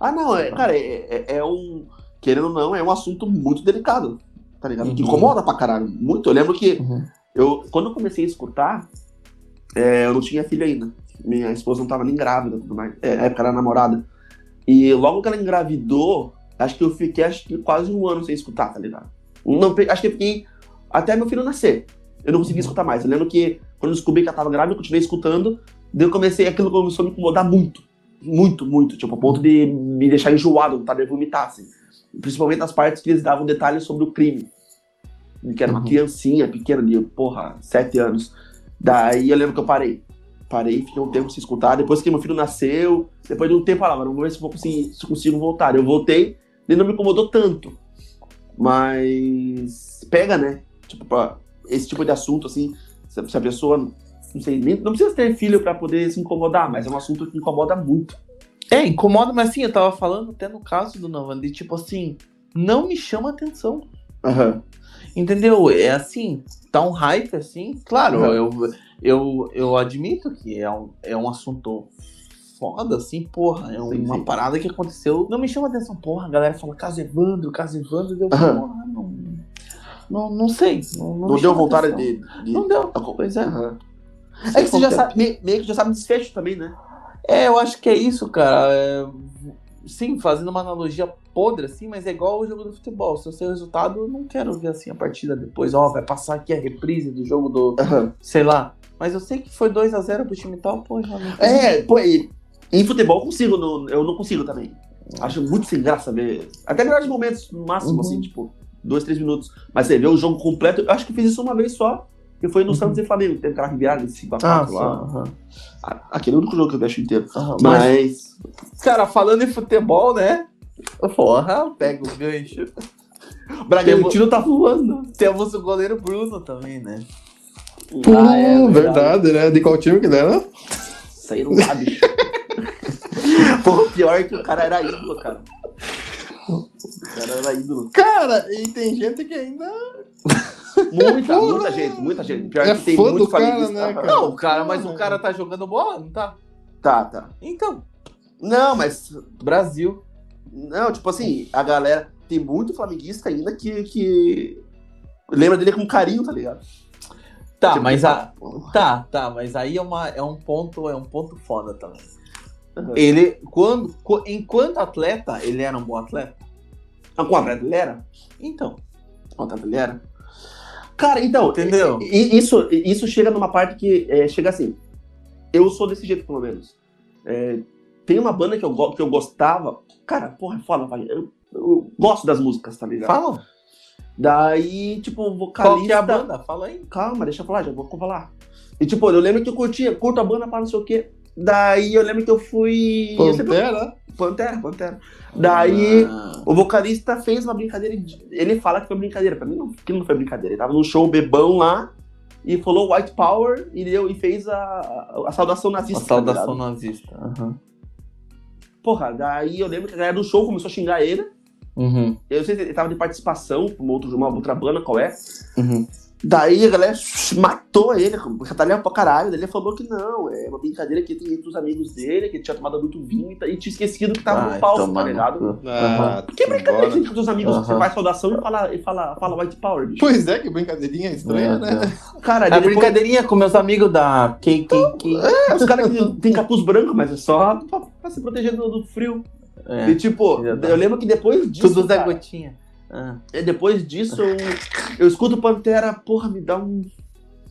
Ah, não, é, cara, é, é, é, um. Querendo ou não, é um assunto muito delicado. Tá ligado? Uhum. Que incomoda pra caralho. Muito. Eu lembro que uhum. Eu, quando eu comecei a escutar, é, eu não tinha filho ainda. Minha esposa não tava nem grávida tudo mais. É, época era namorada. E logo que ela engravidou, acho que eu fiquei acho que quase um ano sem escutar, tá ligado? Não, acho que eu fiquei até meu filho nascer. Eu não consegui escutar mais. Eu lembro que quando eu descobri que ela tava grávida, eu continuei escutando. Daí eu comecei, aquilo começou a me incomodar muito. Muito, muito. Tipo, a ponto de me deixar enjoado, vontade de vomitar, assim. Principalmente nas partes que eles davam detalhes sobre o crime. Que era uma uhum. criancinha pequena de, porra, sete anos. Daí eu lembro que eu parei. Parei, fiquei um tempo sem escutar. Depois que meu filho nasceu, depois de um tempo, eu falava, vamos ver se eu, conseguir, se consigo voltar. Eu voltei, e não me incomodou tanto. Mas pega, né? Tipo, pra esse tipo de assunto, assim, se a pessoa, não sei, nem, não precisa ter filho para poder se incomodar, mas é um assunto que incomoda muito. É, incomoda, mas assim, eu tava falando até no caso do Novan, de tipo assim, não me chama atenção. Uhum. Entendeu? É assim, tá um hype assim, claro, uhum. eu, eu, eu admito que é um, é um assunto foda, assim, porra, é sim, uma sim. parada que aconteceu, não me chama atenção, porra, a galera fala caso Evandro, caso Evandro, deu, porra, não, não, não sei. Não, não, não deu vontade de, de, Não deu, pois é. Uhum. É que você já sabe, meio, meio que já sabe desfecho também, né? É, eu acho que é isso, cara. É... Sim, fazendo uma analogia podre, assim, mas é igual o jogo do futebol. Se eu sei o resultado, eu não quero ver assim a partida depois. Ó, vai passar aqui a reprise do jogo do. Uhum. Sei lá. Mas eu sei que foi 2 a 0 pro time tal, pô, já não É, pô, e, em futebol eu consigo, no, eu não consigo também. Acho muito sem graça ver. Até melhores momentos, no máximo, assim, uhum. assim, tipo dois, três minutos. Mas você vê o jogo completo, eu acho que fiz isso uma vez só, que foi no uhum. Santos e Flamengo, teve aquela virada de 5x4 ah, lá. Uhum. Aquele é o único jogo que eu deixo inteiro. Mas... mas... Cara, falando em futebol, né? Porra, pega o gancho. [LAUGHS] O Bragantino tá voando. Temos o goleiro Bruno também, né? Pô, ah, é, verdade, né? De qual time que era? Saíram lá, bicho. [LAUGHS] Pô, pior que o cara era ídolo, cara. O cara era ídolo. Cara, e tem gente que ainda. [LAUGHS] Muita, muita gente, muita gente. Pior é que tem muito cara, né, cara? Não, o cara, mas o cara tá jogando bola, não tá? Tá, tá. Então. Não, mas. Brasil. Não, tipo assim, a galera. Tem muito flamenguista ainda que, que lembra dele com carinho, tá ligado? Tá, tipo, mas a... tá, tá, mas aí é, uma, é um ponto, é um ponto foda também. Uhum. Ele, quando, enquanto atleta, ele era um bom atleta? Ah, com atleta ele era? Então. Com atleta ele era? Cara, então, entendeu? Isso, isso chega numa parte que é, chega assim. Eu sou desse jeito, pelo menos. É, tem uma banda que eu, que eu gostava. Cara, porra, é foda, vai. Eu, eu gosto das músicas, tá ligado? Fala. Daí, tipo, o vocalista. Qual que é a banda? Fala aí. Calma, deixa eu falar, já vou falar. E, tipo, eu lembro que eu curtia, curto a banda para não sei o quê. Daí eu lembro que eu fui. Pantera? Pantera, Pantera. Daí ah. o vocalista fez uma brincadeira. Ele fala que foi brincadeira. Pra mim, não, que não foi brincadeira. Ele tava num show bebão lá e falou White Power e, deu, e fez a, a, a saudação nazista. A saudação tá nazista. Uhum. Porra, daí eu lembro que a galera do show começou a xingar ele. Uhum. Eu não sei se ele tava de participação uma outra, uma outra banda, qual é. Uhum. Daí a galera matou ele, catalhava pra caralho. Daí ele falou que não, é uma brincadeira que tem entre os amigos dele, que ele tinha tomado muito vinho e, tinha esquecido que tava Ai, no palco, tá ligado? Ah, que brincadeira que entre os amigos uhum. você faz saudação e fala, e fala, fala White Power, bicho. Pois é, que brincadeirinha estranha, né? Cara, a depois... brincadeirinha com meus amigos da KKK. É, os caras que tem capuz branco, mas é só pra, pra se proteger do, do frio. É, e tipo, eu lembro que depois disso. Tudo Zé Gotinha. Ah. E depois disso, eu, eu escuto Pantera, porra, me dá um.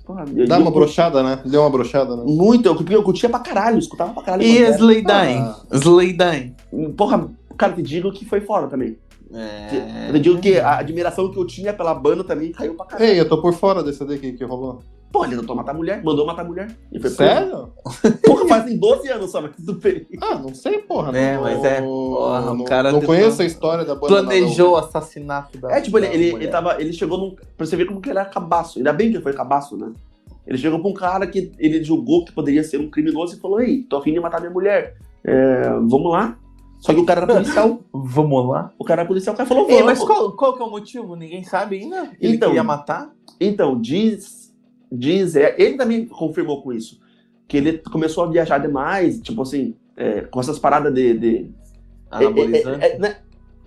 Porra, dá uma brochada, né? Deu uma brochada, né? Muito, eu, eu curtia pra caralho, escutava pra caralho. E Slaydyne? Ah. Slaydyne. Porra, cara, te digo que foi fora também. É... Eu digo que a admiração que eu tinha pela banda também caiu pra caralho. Ei, eu tô por fora desse daqui que rolou. Pô, ele tentou matar a mulher, mandou matar a mulher. Sério? [LAUGHS] Porra, fazem 12 anos só, mas tudo bem. Ah, não sei, porra. É, não, mas é. Porra, o cara não conheço a história da banda. Planejou o assassinato da É, tipo, ele, ele, ele, tava, ele chegou num. Pra você ver como que ele era cabaço. Ainda bem que ele foi cabaço, né? Ele chegou pra um cara que ele julgou que poderia ser um criminoso e falou: Ei, tô afim de matar minha mulher. É, vamos lá. Só que o cara era [LAUGHS] policial. Vamos lá. O cara era policial, o cara falou, Ei, vamos. mas qual, qual que é o motivo? Ninguém sabe ainda? Ele Então- queria matar? Então, diz, diz, é, ele também confirmou com isso, que ele começou a viajar demais, tipo assim, é, com essas paradas de... de Anabolizante? é, é, é, né?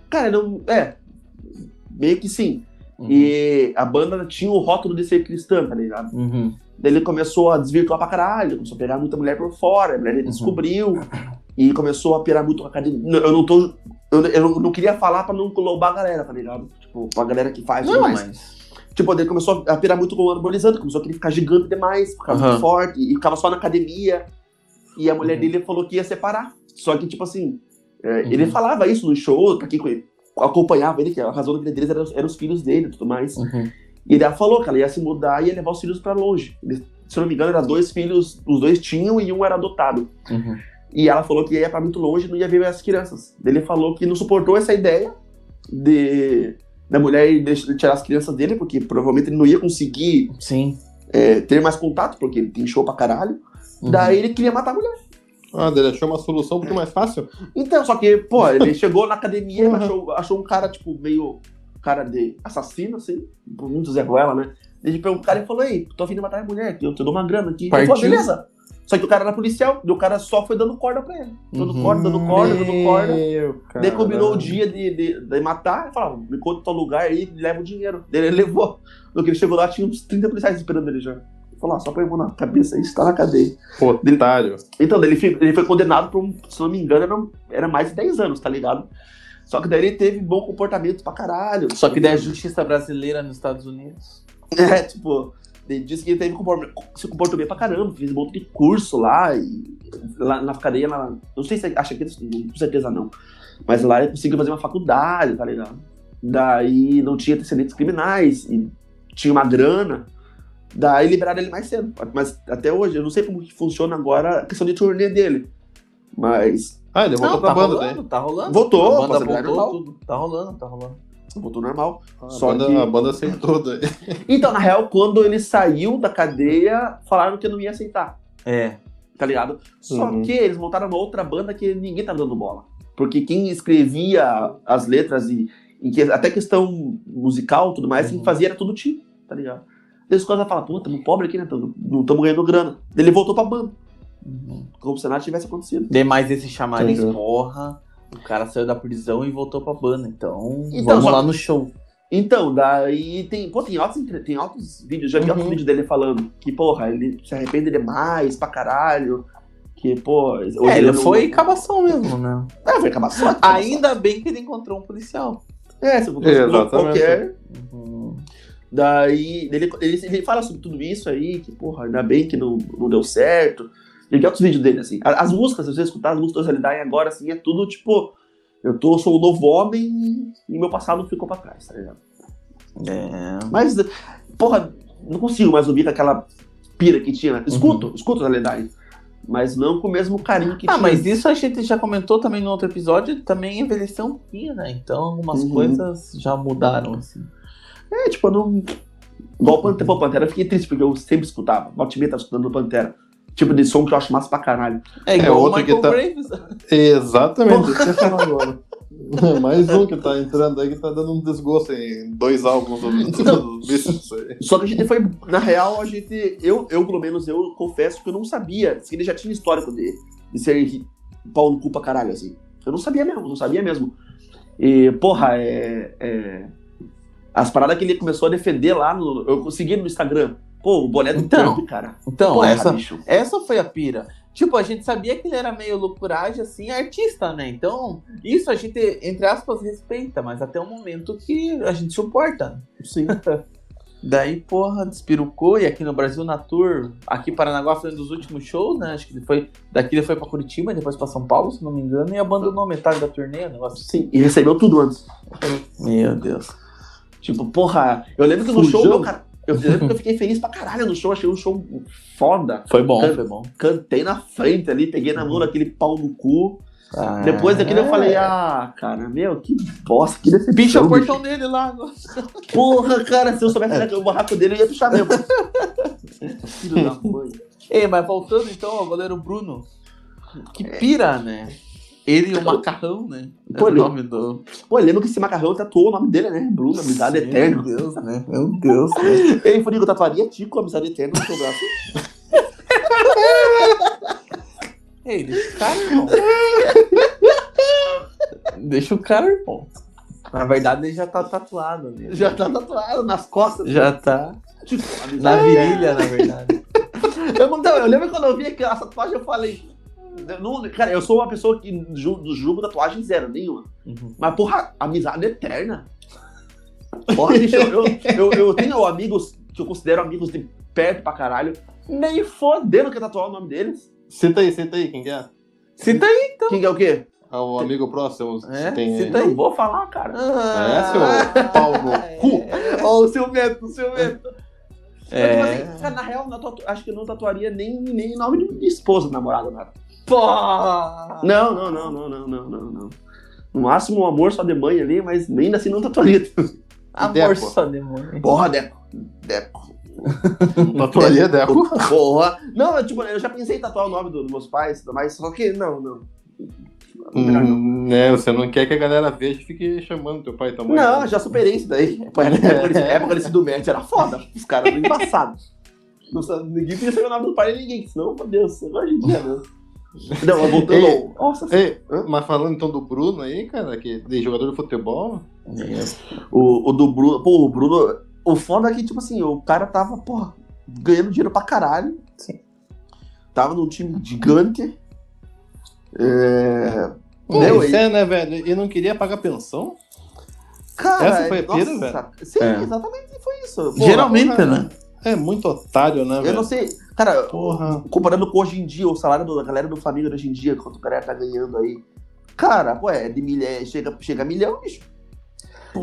Cara, não, é, meio que sim. Uhum. E a banda tinha o rótulo de ser cristã, tá ligado? Uhum. Daí ele começou a desvirtuar pra caralho, começou a pegar muita mulher por fora, a mulher Uhum. descobriu, e começou a pirar muito com a academia. Eu não tô... Eu, eu não queria falar pra não loubar a galera, tá ligado? Tipo, pra galera que faz, tudo Não, mais. mas... Tipo, ele começou a pirar muito com o anabolizante, começou a querer ficar gigante demais, ficava Aham. muito forte, e ficava só na academia. E a mulher Uhum. dele falou que ia separar. Só que, tipo assim, é, Uhum. ele falava isso no show, pra quem co- acompanhava ele, que a razão da vida deles eram, eram os filhos dele e tudo mais. Uhum. E ele falou que ela ia se mudar e ia levar os filhos pra longe. Ele- se eu não me engano, eram dois filhos, os dois tinham e um era adotado. Uhum. E ela falou que ia pra muito longe e não ia ver as crianças. Ele falou que não suportou essa ideia de da mulher deixar- tirar as crianças dele, porque provavelmente ele não ia conseguir Sim. é, ter mais contato, porque ele tem show pra caralho. Uhum. Daí ele queria matar a mulher. Ah, ele achou uma solução muito mais fácil. Então, só que, pô, ele [LAUGHS] chegou na academia e Uhum. achou, achou um cara, tipo, meio cara de assassino, assim, por muito Zé Ruela, né? Ele pegou o cara e falou, ei, tô afim de matar a mulher, que eu te dou uma grana aqui. Ele falou, Partiu. beleza. Só que o cara era policial, e o cara só foi dando corda pra ele. Dando Uhum. corda, dando corda, dando corda. Meu, Daí combinou o dia de, de, de matar, e falou, me conta o teu lugar aí, leva o dinheiro. Daí ele levou. No que ele chegou lá, tinha uns 30 policiais esperando ele já. Ele falou, ah, só põe a mão na cabeça aí, você tá na cadeia. Otário. Então, daí ele, fi- ele foi condenado por, um- se não me engano, era, era mais de 10 anos, tá ligado? Só que daí ele teve bom comportamento pra caralho. Só que daí a justiça brasileira nos Estados Unidos. É, tipo, ele disse que ele teve se comportou bem pra caramba, fez um monte de curso lá, e lá na cadeia, lá, não sei se acha que com certeza não, mas lá ele conseguiu fazer uma faculdade, tá ligado? Daí não tinha antecedentes criminais, e tinha uma grana, daí liberaram ele mais cedo. Mas até hoje, eu não sei como que funciona agora a questão de turnê dele, mas Ah, ele voltou Não, pra tá banda, rolando, né? tá rolando. Voltou, a banda voltou, tudo. Tá rolando, tá rolando. Voltou normal. A Só banda, que- a banda aceitou daí. [LAUGHS] Então, na real, quando ele saiu da cadeia, falaram que não ia aceitar. É. tá ligado? Só Uhum. que eles montaram uma outra banda que ninguém tá dando bola. Porque quem escrevia as letras e, e que, até questão musical e tudo mais, quem Uhum. fazia era tudo time, tá ligado? Daí os caras falam, pô, tamo pobre aqui, né? Tamo- não estamos ganhando grana. Daí ele voltou pra banda, Uhum. como se nada tivesse acontecido. Demais esse chamariz, porra. O cara saiu da prisão e voltou pra banda. Então, Então, vamos só lá no show. Então, daí tem, pô, tem altos, tem altos vídeos, já vi Uhum. altos vídeos dele falando que, porra, ele se arrepende demais pra caralho. Que, pô. É, ele não- foi cabação mesmo, né? É, foi acabar só. Ainda bem que ele encontrou um policial. É, se fosse Exatamente. qualquer. Uhum. Daí, ele, ele, ele fala sobre tudo isso aí, que, porra, ainda bem que não, não deu certo. E que outros vídeos dele, assim. A- As músicas, se você escutar as músicas da realidade agora, assim, é tudo tipo. Eu tô, sou um novo homem e meu passado ficou pra trás, tá ligado? É. Mas, porra, não consigo mais ouvir com aquela pira que tinha. Escuto, escuto a realidade. Mas não com o mesmo carinho que Uhum. Ah, tinha. mas isso a gente já comentou também no outro episódio, também envelheceu um pouquinho, né? Então algumas Uhum. coisas já mudaram, assim. É, tipo, eu não. Igual o Pantera, Pantera, eu fiquei triste porque eu sempre escutava. Volta tava escutando o Pantera. Tipo de som que eu acho massa pra caralho. É igual o outro que Michael tá- Graves. Exatamente, isso que falar agora. [LAUGHS] Mais um que tá entrando aí que tá dando um desgosto em dois álbuns do, aí. Só que a gente foi, na real, a gente, eu, eu pelo menos, eu confesso que eu não sabia, que ele já tinha histórico de, de ser pau no cu pra caralho, assim. Eu não sabia mesmo, não sabia mesmo. E, porra, é, é, as paradas que ele começou a defender lá, no, eu consegui no Instagram. Pô, o boné do Então, Trump, cara. Então, Porra, essa, bicho. essa foi a pira. Tipo, a gente sabia que ele era meio loucuragem, assim, artista, né? Então, isso a gente, entre aspas, respeita, mas até o momento que a gente suporta. Sim. [LAUGHS] Daí, porra, despirucou, e aqui no Brasil, na tour, aqui em Paranaguá foi um dos últimos shows, né? Acho que ele foi. Daqui ele foi pra Curitiba, depois pra São Paulo, se não me engano, e abandonou metade da turnê, um negócio assim. Sim, e recebeu tudo antes. Meu Deus. Tipo, porra, eu lembro que no Fujão. show, meu cara, eu lembro que eu fiquei feliz pra caralho no show, achei um show foda. Foi bom, Can- foi bom. Cantei na frente ali, peguei na mão daquele pau no cu. Ah, Depois daquilo eu é. falei, ah, cara, meu, que bosta, que decepção. Picha o portão dele lá. Porra, cara, se eu soubesse o barraco dele, eu ia pichar mesmo. [LAUGHS] Filho da mãe. Ei, mas voltando então ao goleiro Bruno. Que pira, né? Ele e o macarrão, né? É Pô, o nome do. Pô, lembra que esse macarrão tatuou o nome dele, né? Bruno, amizade Sim, eterna. Meu Deus, né? Meu Deus. Né? [LAUGHS] Ei, Furigo, tatuaria Tico, amizade eterna no seu braço. [LAUGHS] Ei, deixa o cara, irmão. deixa o cara, irmão. Na verdade, ele já tá tatuado. Né? Já tá tatuado nas costas. Já tá. Tipo, na virilha, na verdade. [LAUGHS] eu, não, eu lembro quando eu vi aquela tatuagem, eu falei. Não, cara, eu sou uma pessoa que julgo tatuagem zero, nenhuma. Uhum. Mas, porra, amizade eterna. Porra, [LAUGHS] bicho, eu, eu, eu, tenho amigos que eu considero amigos de perto pra caralho. Nem fodendo que tatuar o nome deles. Cita aí, cita aí, quem que é? Cita aí, então. Quem que é o quê? É o amigo próximo. É? Tem... Cita aí. Não vou falar, cara. Ah, é, seu Paulo [LAUGHS] cu. Ó, o ciumento, o ciumento. É. Mas, assim, na real, acho que eu não tatuaria nem, nem nome de esposa, namorada, nada. Pô! Não, não, não, não, não, não, não, não. No máximo, um amor só de mãe ali, mas ainda assim não tatuaria. Amor Deco. só de mãe. Porra, Deco. Deco. [LAUGHS] Tatuaria Deco? Porra. Não, eu, tipo, eu já pensei em tatuar o nome dos meus pais, mas só que não, não. Hum, né, você não quer que a galera veja e fique chamando teu pai e tua mãe. Não, né? já superei isso daí. Na época desse [LAUGHS] do médico era foda. Os caras eram [LAUGHS] embaçados. Ninguém podia saber o nome do pai de ninguém, senão, meu Deus, hoje em dia, né? Não, voltando. Ei, Nossa, ei, mas falando então do Bruno aí, cara, que de jogador de futebol. O, o do Bruno. Pô, o Bruno. O foda é que, tipo assim, o cara tava, pô, ganhando dinheiro pra caralho. Sim. Tava num time gigante. É. Pô, Meu, isso é, né, velho? E não queria pagar pensão? Cara, Essa foi a pira, velho? Sim, é. exatamente foi isso. Pô, Geralmente, porra, né? É muito otário, né, velho? Eu não sei. Cara, Porra. comparando com hoje em dia, o salário da galera do família hoje em dia, quanto o cara tá ganhando aí. Cara, pô, é de milha, é, chega, chega a milhão, bicho.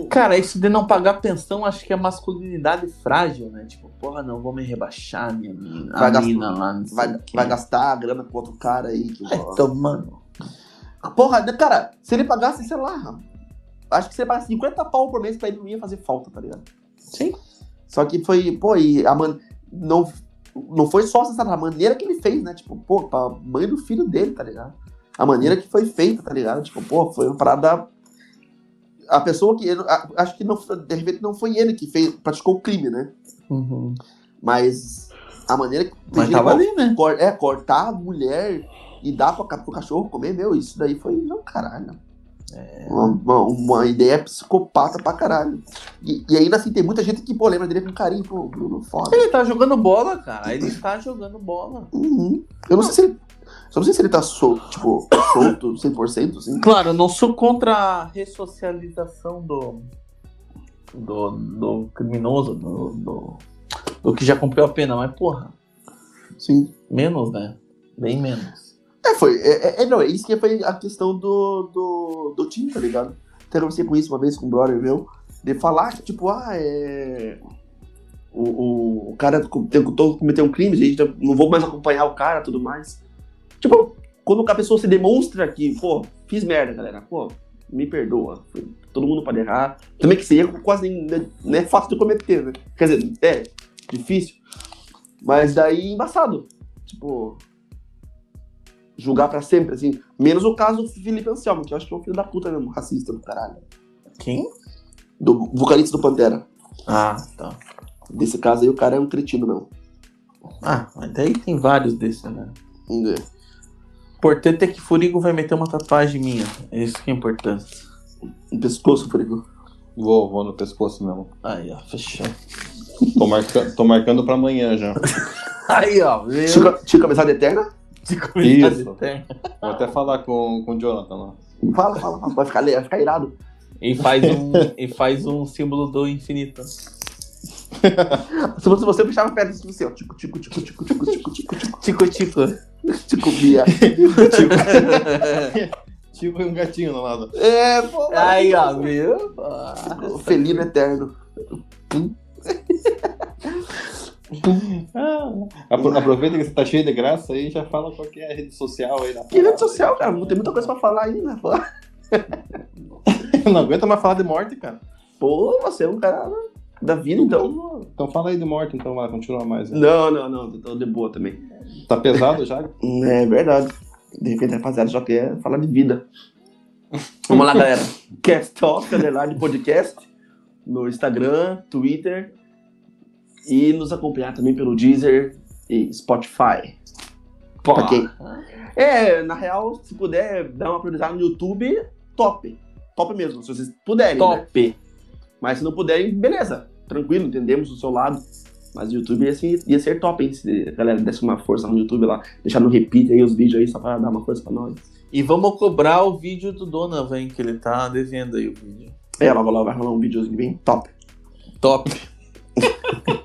Cara, isso de não pagar pensão, acho que é masculinidade frágil, né? Tipo, porra, não, vou me rebaixar, minha mina. Vai, gastar, mina lá, vai, vai gastar a grana com outro cara aí. Que, é, mano. Porra, cara, se ele pagasse, sei lá, acho que se ele pagasse 50 pau por mês pra ele não ia fazer falta, tá ligado? Sim. Só que foi, pô, e a man... não, não foi só essa a maneira que ele fez, né? Tipo, pô, pra mãe do filho dele, tá ligado? A maneira que foi feita, tá ligado? Tipo, pô, foi uma parada. A pessoa que. Acho que não, de repente não foi ele que fez, praticou o crime, né? Uhum. Mas a maneira que. Mas tava ali, né? é, cortar a mulher e dar pra, pro cachorro comer, meu, isso daí foi um caralho. É. Uma, uma, ideia psicopata pra caralho. E, e, ainda assim, tem muita gente que, pô, lembra dele com carinho, pô, Bruno, foda. Ele tá jogando bola, cara. Ele tá jogando bola. Uhum. Eu não sei se ele. Eu não sei se ele tá solto, tipo, solto 100%, assim. Claro, eu não sou contra a ressocialização do. do, do criminoso, do, do, do que já cumpriu a pena, mas, porra. Sim. Menos, né? Bem menos. É, foi. É, é, é, não, é isso que foi a questão do, do, do time, tá ligado? Até conversei com isso uma vez com um brother meu, de falar que, tipo, ah, é. O, o, o cara tentou cometer um crime, gente não vou mais acompanhar o cara tudo mais. Tipo, quando a pessoa se demonstra que, pô, fiz merda, galera, pô, me perdoa. Todo mundo pode errar. Também que seria quase nem, né, não é fácil de cometer, né? Quer dizer, é difícil. Mas daí embaçado. Tipo, julgar pra sempre, assim. Menos o caso do Felipe Anselmo, que eu acho que é um filho da puta mesmo, racista do caralho. Quem? Do vocalista do Pantera. Ah, tá. Desse caso aí, o cara é um cretino mesmo. Ah, mas daí tem vários desses, né? É. Importante é que Furigo vai meter uma tatuagem minha. É isso que é importante. No pescoço, Furigo. Vou, vou no pescoço mesmo. Aí, ó, fechou. Tô, marca... Tô marcando pra amanhã já. [LAUGHS] aí, ó. Viu? Tinha cabeçada eterna? De comunidade Isso. Vou até falar com, com o Jonathan lá. Fala, fala, fala. Vai ficar, vai ficar irado. E faz um, e faz um símbolo do infinito. Se você, você puxava perto assim, ó. Tico, tico, tico, tico, tico, tico, tico, tico. Tico, tico. Tico, Bia. [LAUGHS] Tico e um gatinho no lado. É, pô. Aí, ó, viu? Felino eterno. Ah, aproveita que você tá cheio de graça aí e já fala qual é a rede social aí. Na que rede social, cara? Tem muita coisa pra falar aí, né? [LAUGHS] não aguenta mais falar de morte, cara. Pô, você é um cara da vida, então. Então fala aí de morte, então, vai, continua mais. Né? Não, não, não, tô de boa também. Tá pesado já? [LAUGHS] É verdade. De repente, rapaziada, já quer falar de vida. Vamos lá, galera. [LAUGHS] Cast Talk, underline podcast, no Instagram, Twitter e nos acompanhar também pelo Deezer e Spotify. Ok. É, na real, se puder dar uma prioridade no YouTube, top. Top mesmo, se vocês puderem. Né? Top. Mas se não puderem, beleza. Tranquilo, entendemos do seu lado. Mas o YouTube ia ser, ia ser top, hein? Se a galera desse uma força no YouTube lá, deixar no repeat aí os vídeos aí, só pra dar uma força pra nós. E vamos cobrar o vídeo do Donovan, que ele tá devendo aí o vídeo. É, logo logo vai rolar um videozinho bem top. Top. [LAUGHS]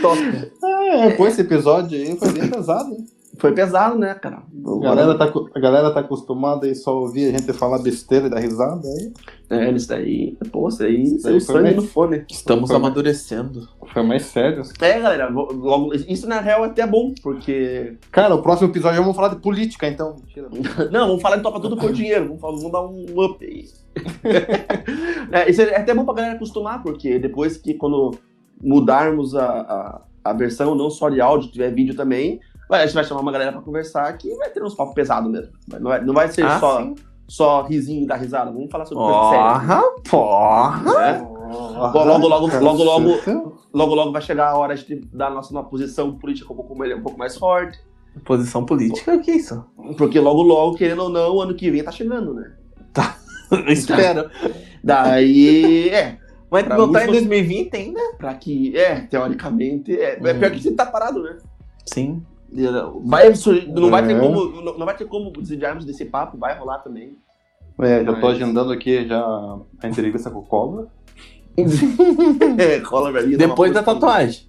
Top. É, pô, esse episódio aí foi bem pesado, hein? Foi pesado, né, cara? A galera, tá, a galera tá acostumada aí só ouvir a gente falar besteira e dar risada aí. É, isso daí, pô, isso aí, isso aí Foi sangue bem. no fone. Estamos Foi. amadurecendo. Foi mais sério. É, galera, logo, isso na real é até bom, porque. Cara, o próximo episódio vamos falar de política, então. [LAUGHS] Não, vamos falar de topa tudo por dinheiro, vamos, falar- vamos dar um up aí. [LAUGHS] é, isso é até bom pra galera acostumar, porque depois que quando mudarmos a, a, a versão, não só de áudio, tiver vídeo também, a gente vai chamar uma galera pra conversar que vai ter uns papos pesados mesmo. Não vai, não vai ser Ah, só, sim. só risinho e dar risada, vamos falar sobre coisa séria. Porra, porra. né? Logo, logo, logo, logo, logo, logo, logo vai chegar a hora de dar a nossa uma posição política um pouco, mais- um pouco mais forte. Posição política, o que é isso? Porque logo, logo, querendo ou não, o ano que vem tá chegando, né? [LAUGHS] Espero. Daí, é, Mas Pra não tá em muitos- 2020 ainda? pra que, é, teoricamente, é, é Hum. pior que você tá parado, né? Sim. Vai, sur- não, vai ter É. como, não, não vai ter como desviarmos desse papo, vai rolar também. É, já tô Mas- agendando aqui já a entrevista com o Collor. [LAUGHS] É, cola pra mim. Depois da tatuagem.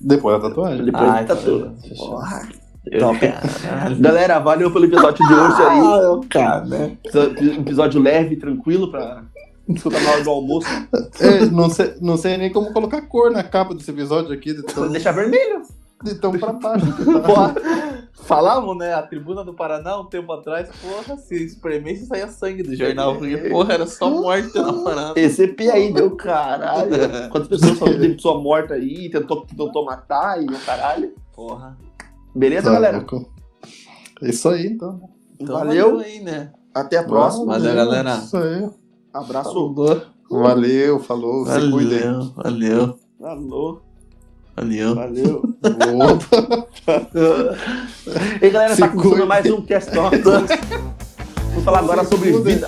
Depois da tatuagem. Depois Ai, da tá tatu. bom, fechou. Porra. Top. [LAUGHS] Galera, valeu pelo episódio de hoje aí. Ah, cara, né? Episódio- Episódio leve, tranquilo pra na hora do almoço. É, não, sei, não sei nem como colocar cor na capa desse episódio aqui, de tão, Deixar vermelho. de tão pra baixo. Porra, falavam, né? A tribuna do Paraná um tempo atrás, porra, se espremesse saía sangue do jornal, porque, porra, era só morte na parada. Esse EP aí deu caralho. Quantas pessoas falaram que teve pessoa morta aí, tentou, tentou matar e o caralho. Porra. Beleza, Tá galera? louco. É isso aí, então. Então Valeu. aí, né? Até a próxima. Valeu, galera. Isso aí. Abraço. Valeu, falou. Se cuidem. Valeu, valeu, Alô. valeu. Valeu. E galera, Se tá cuide. mais um Cast Talk. Vamos falar agora Se sobre vida.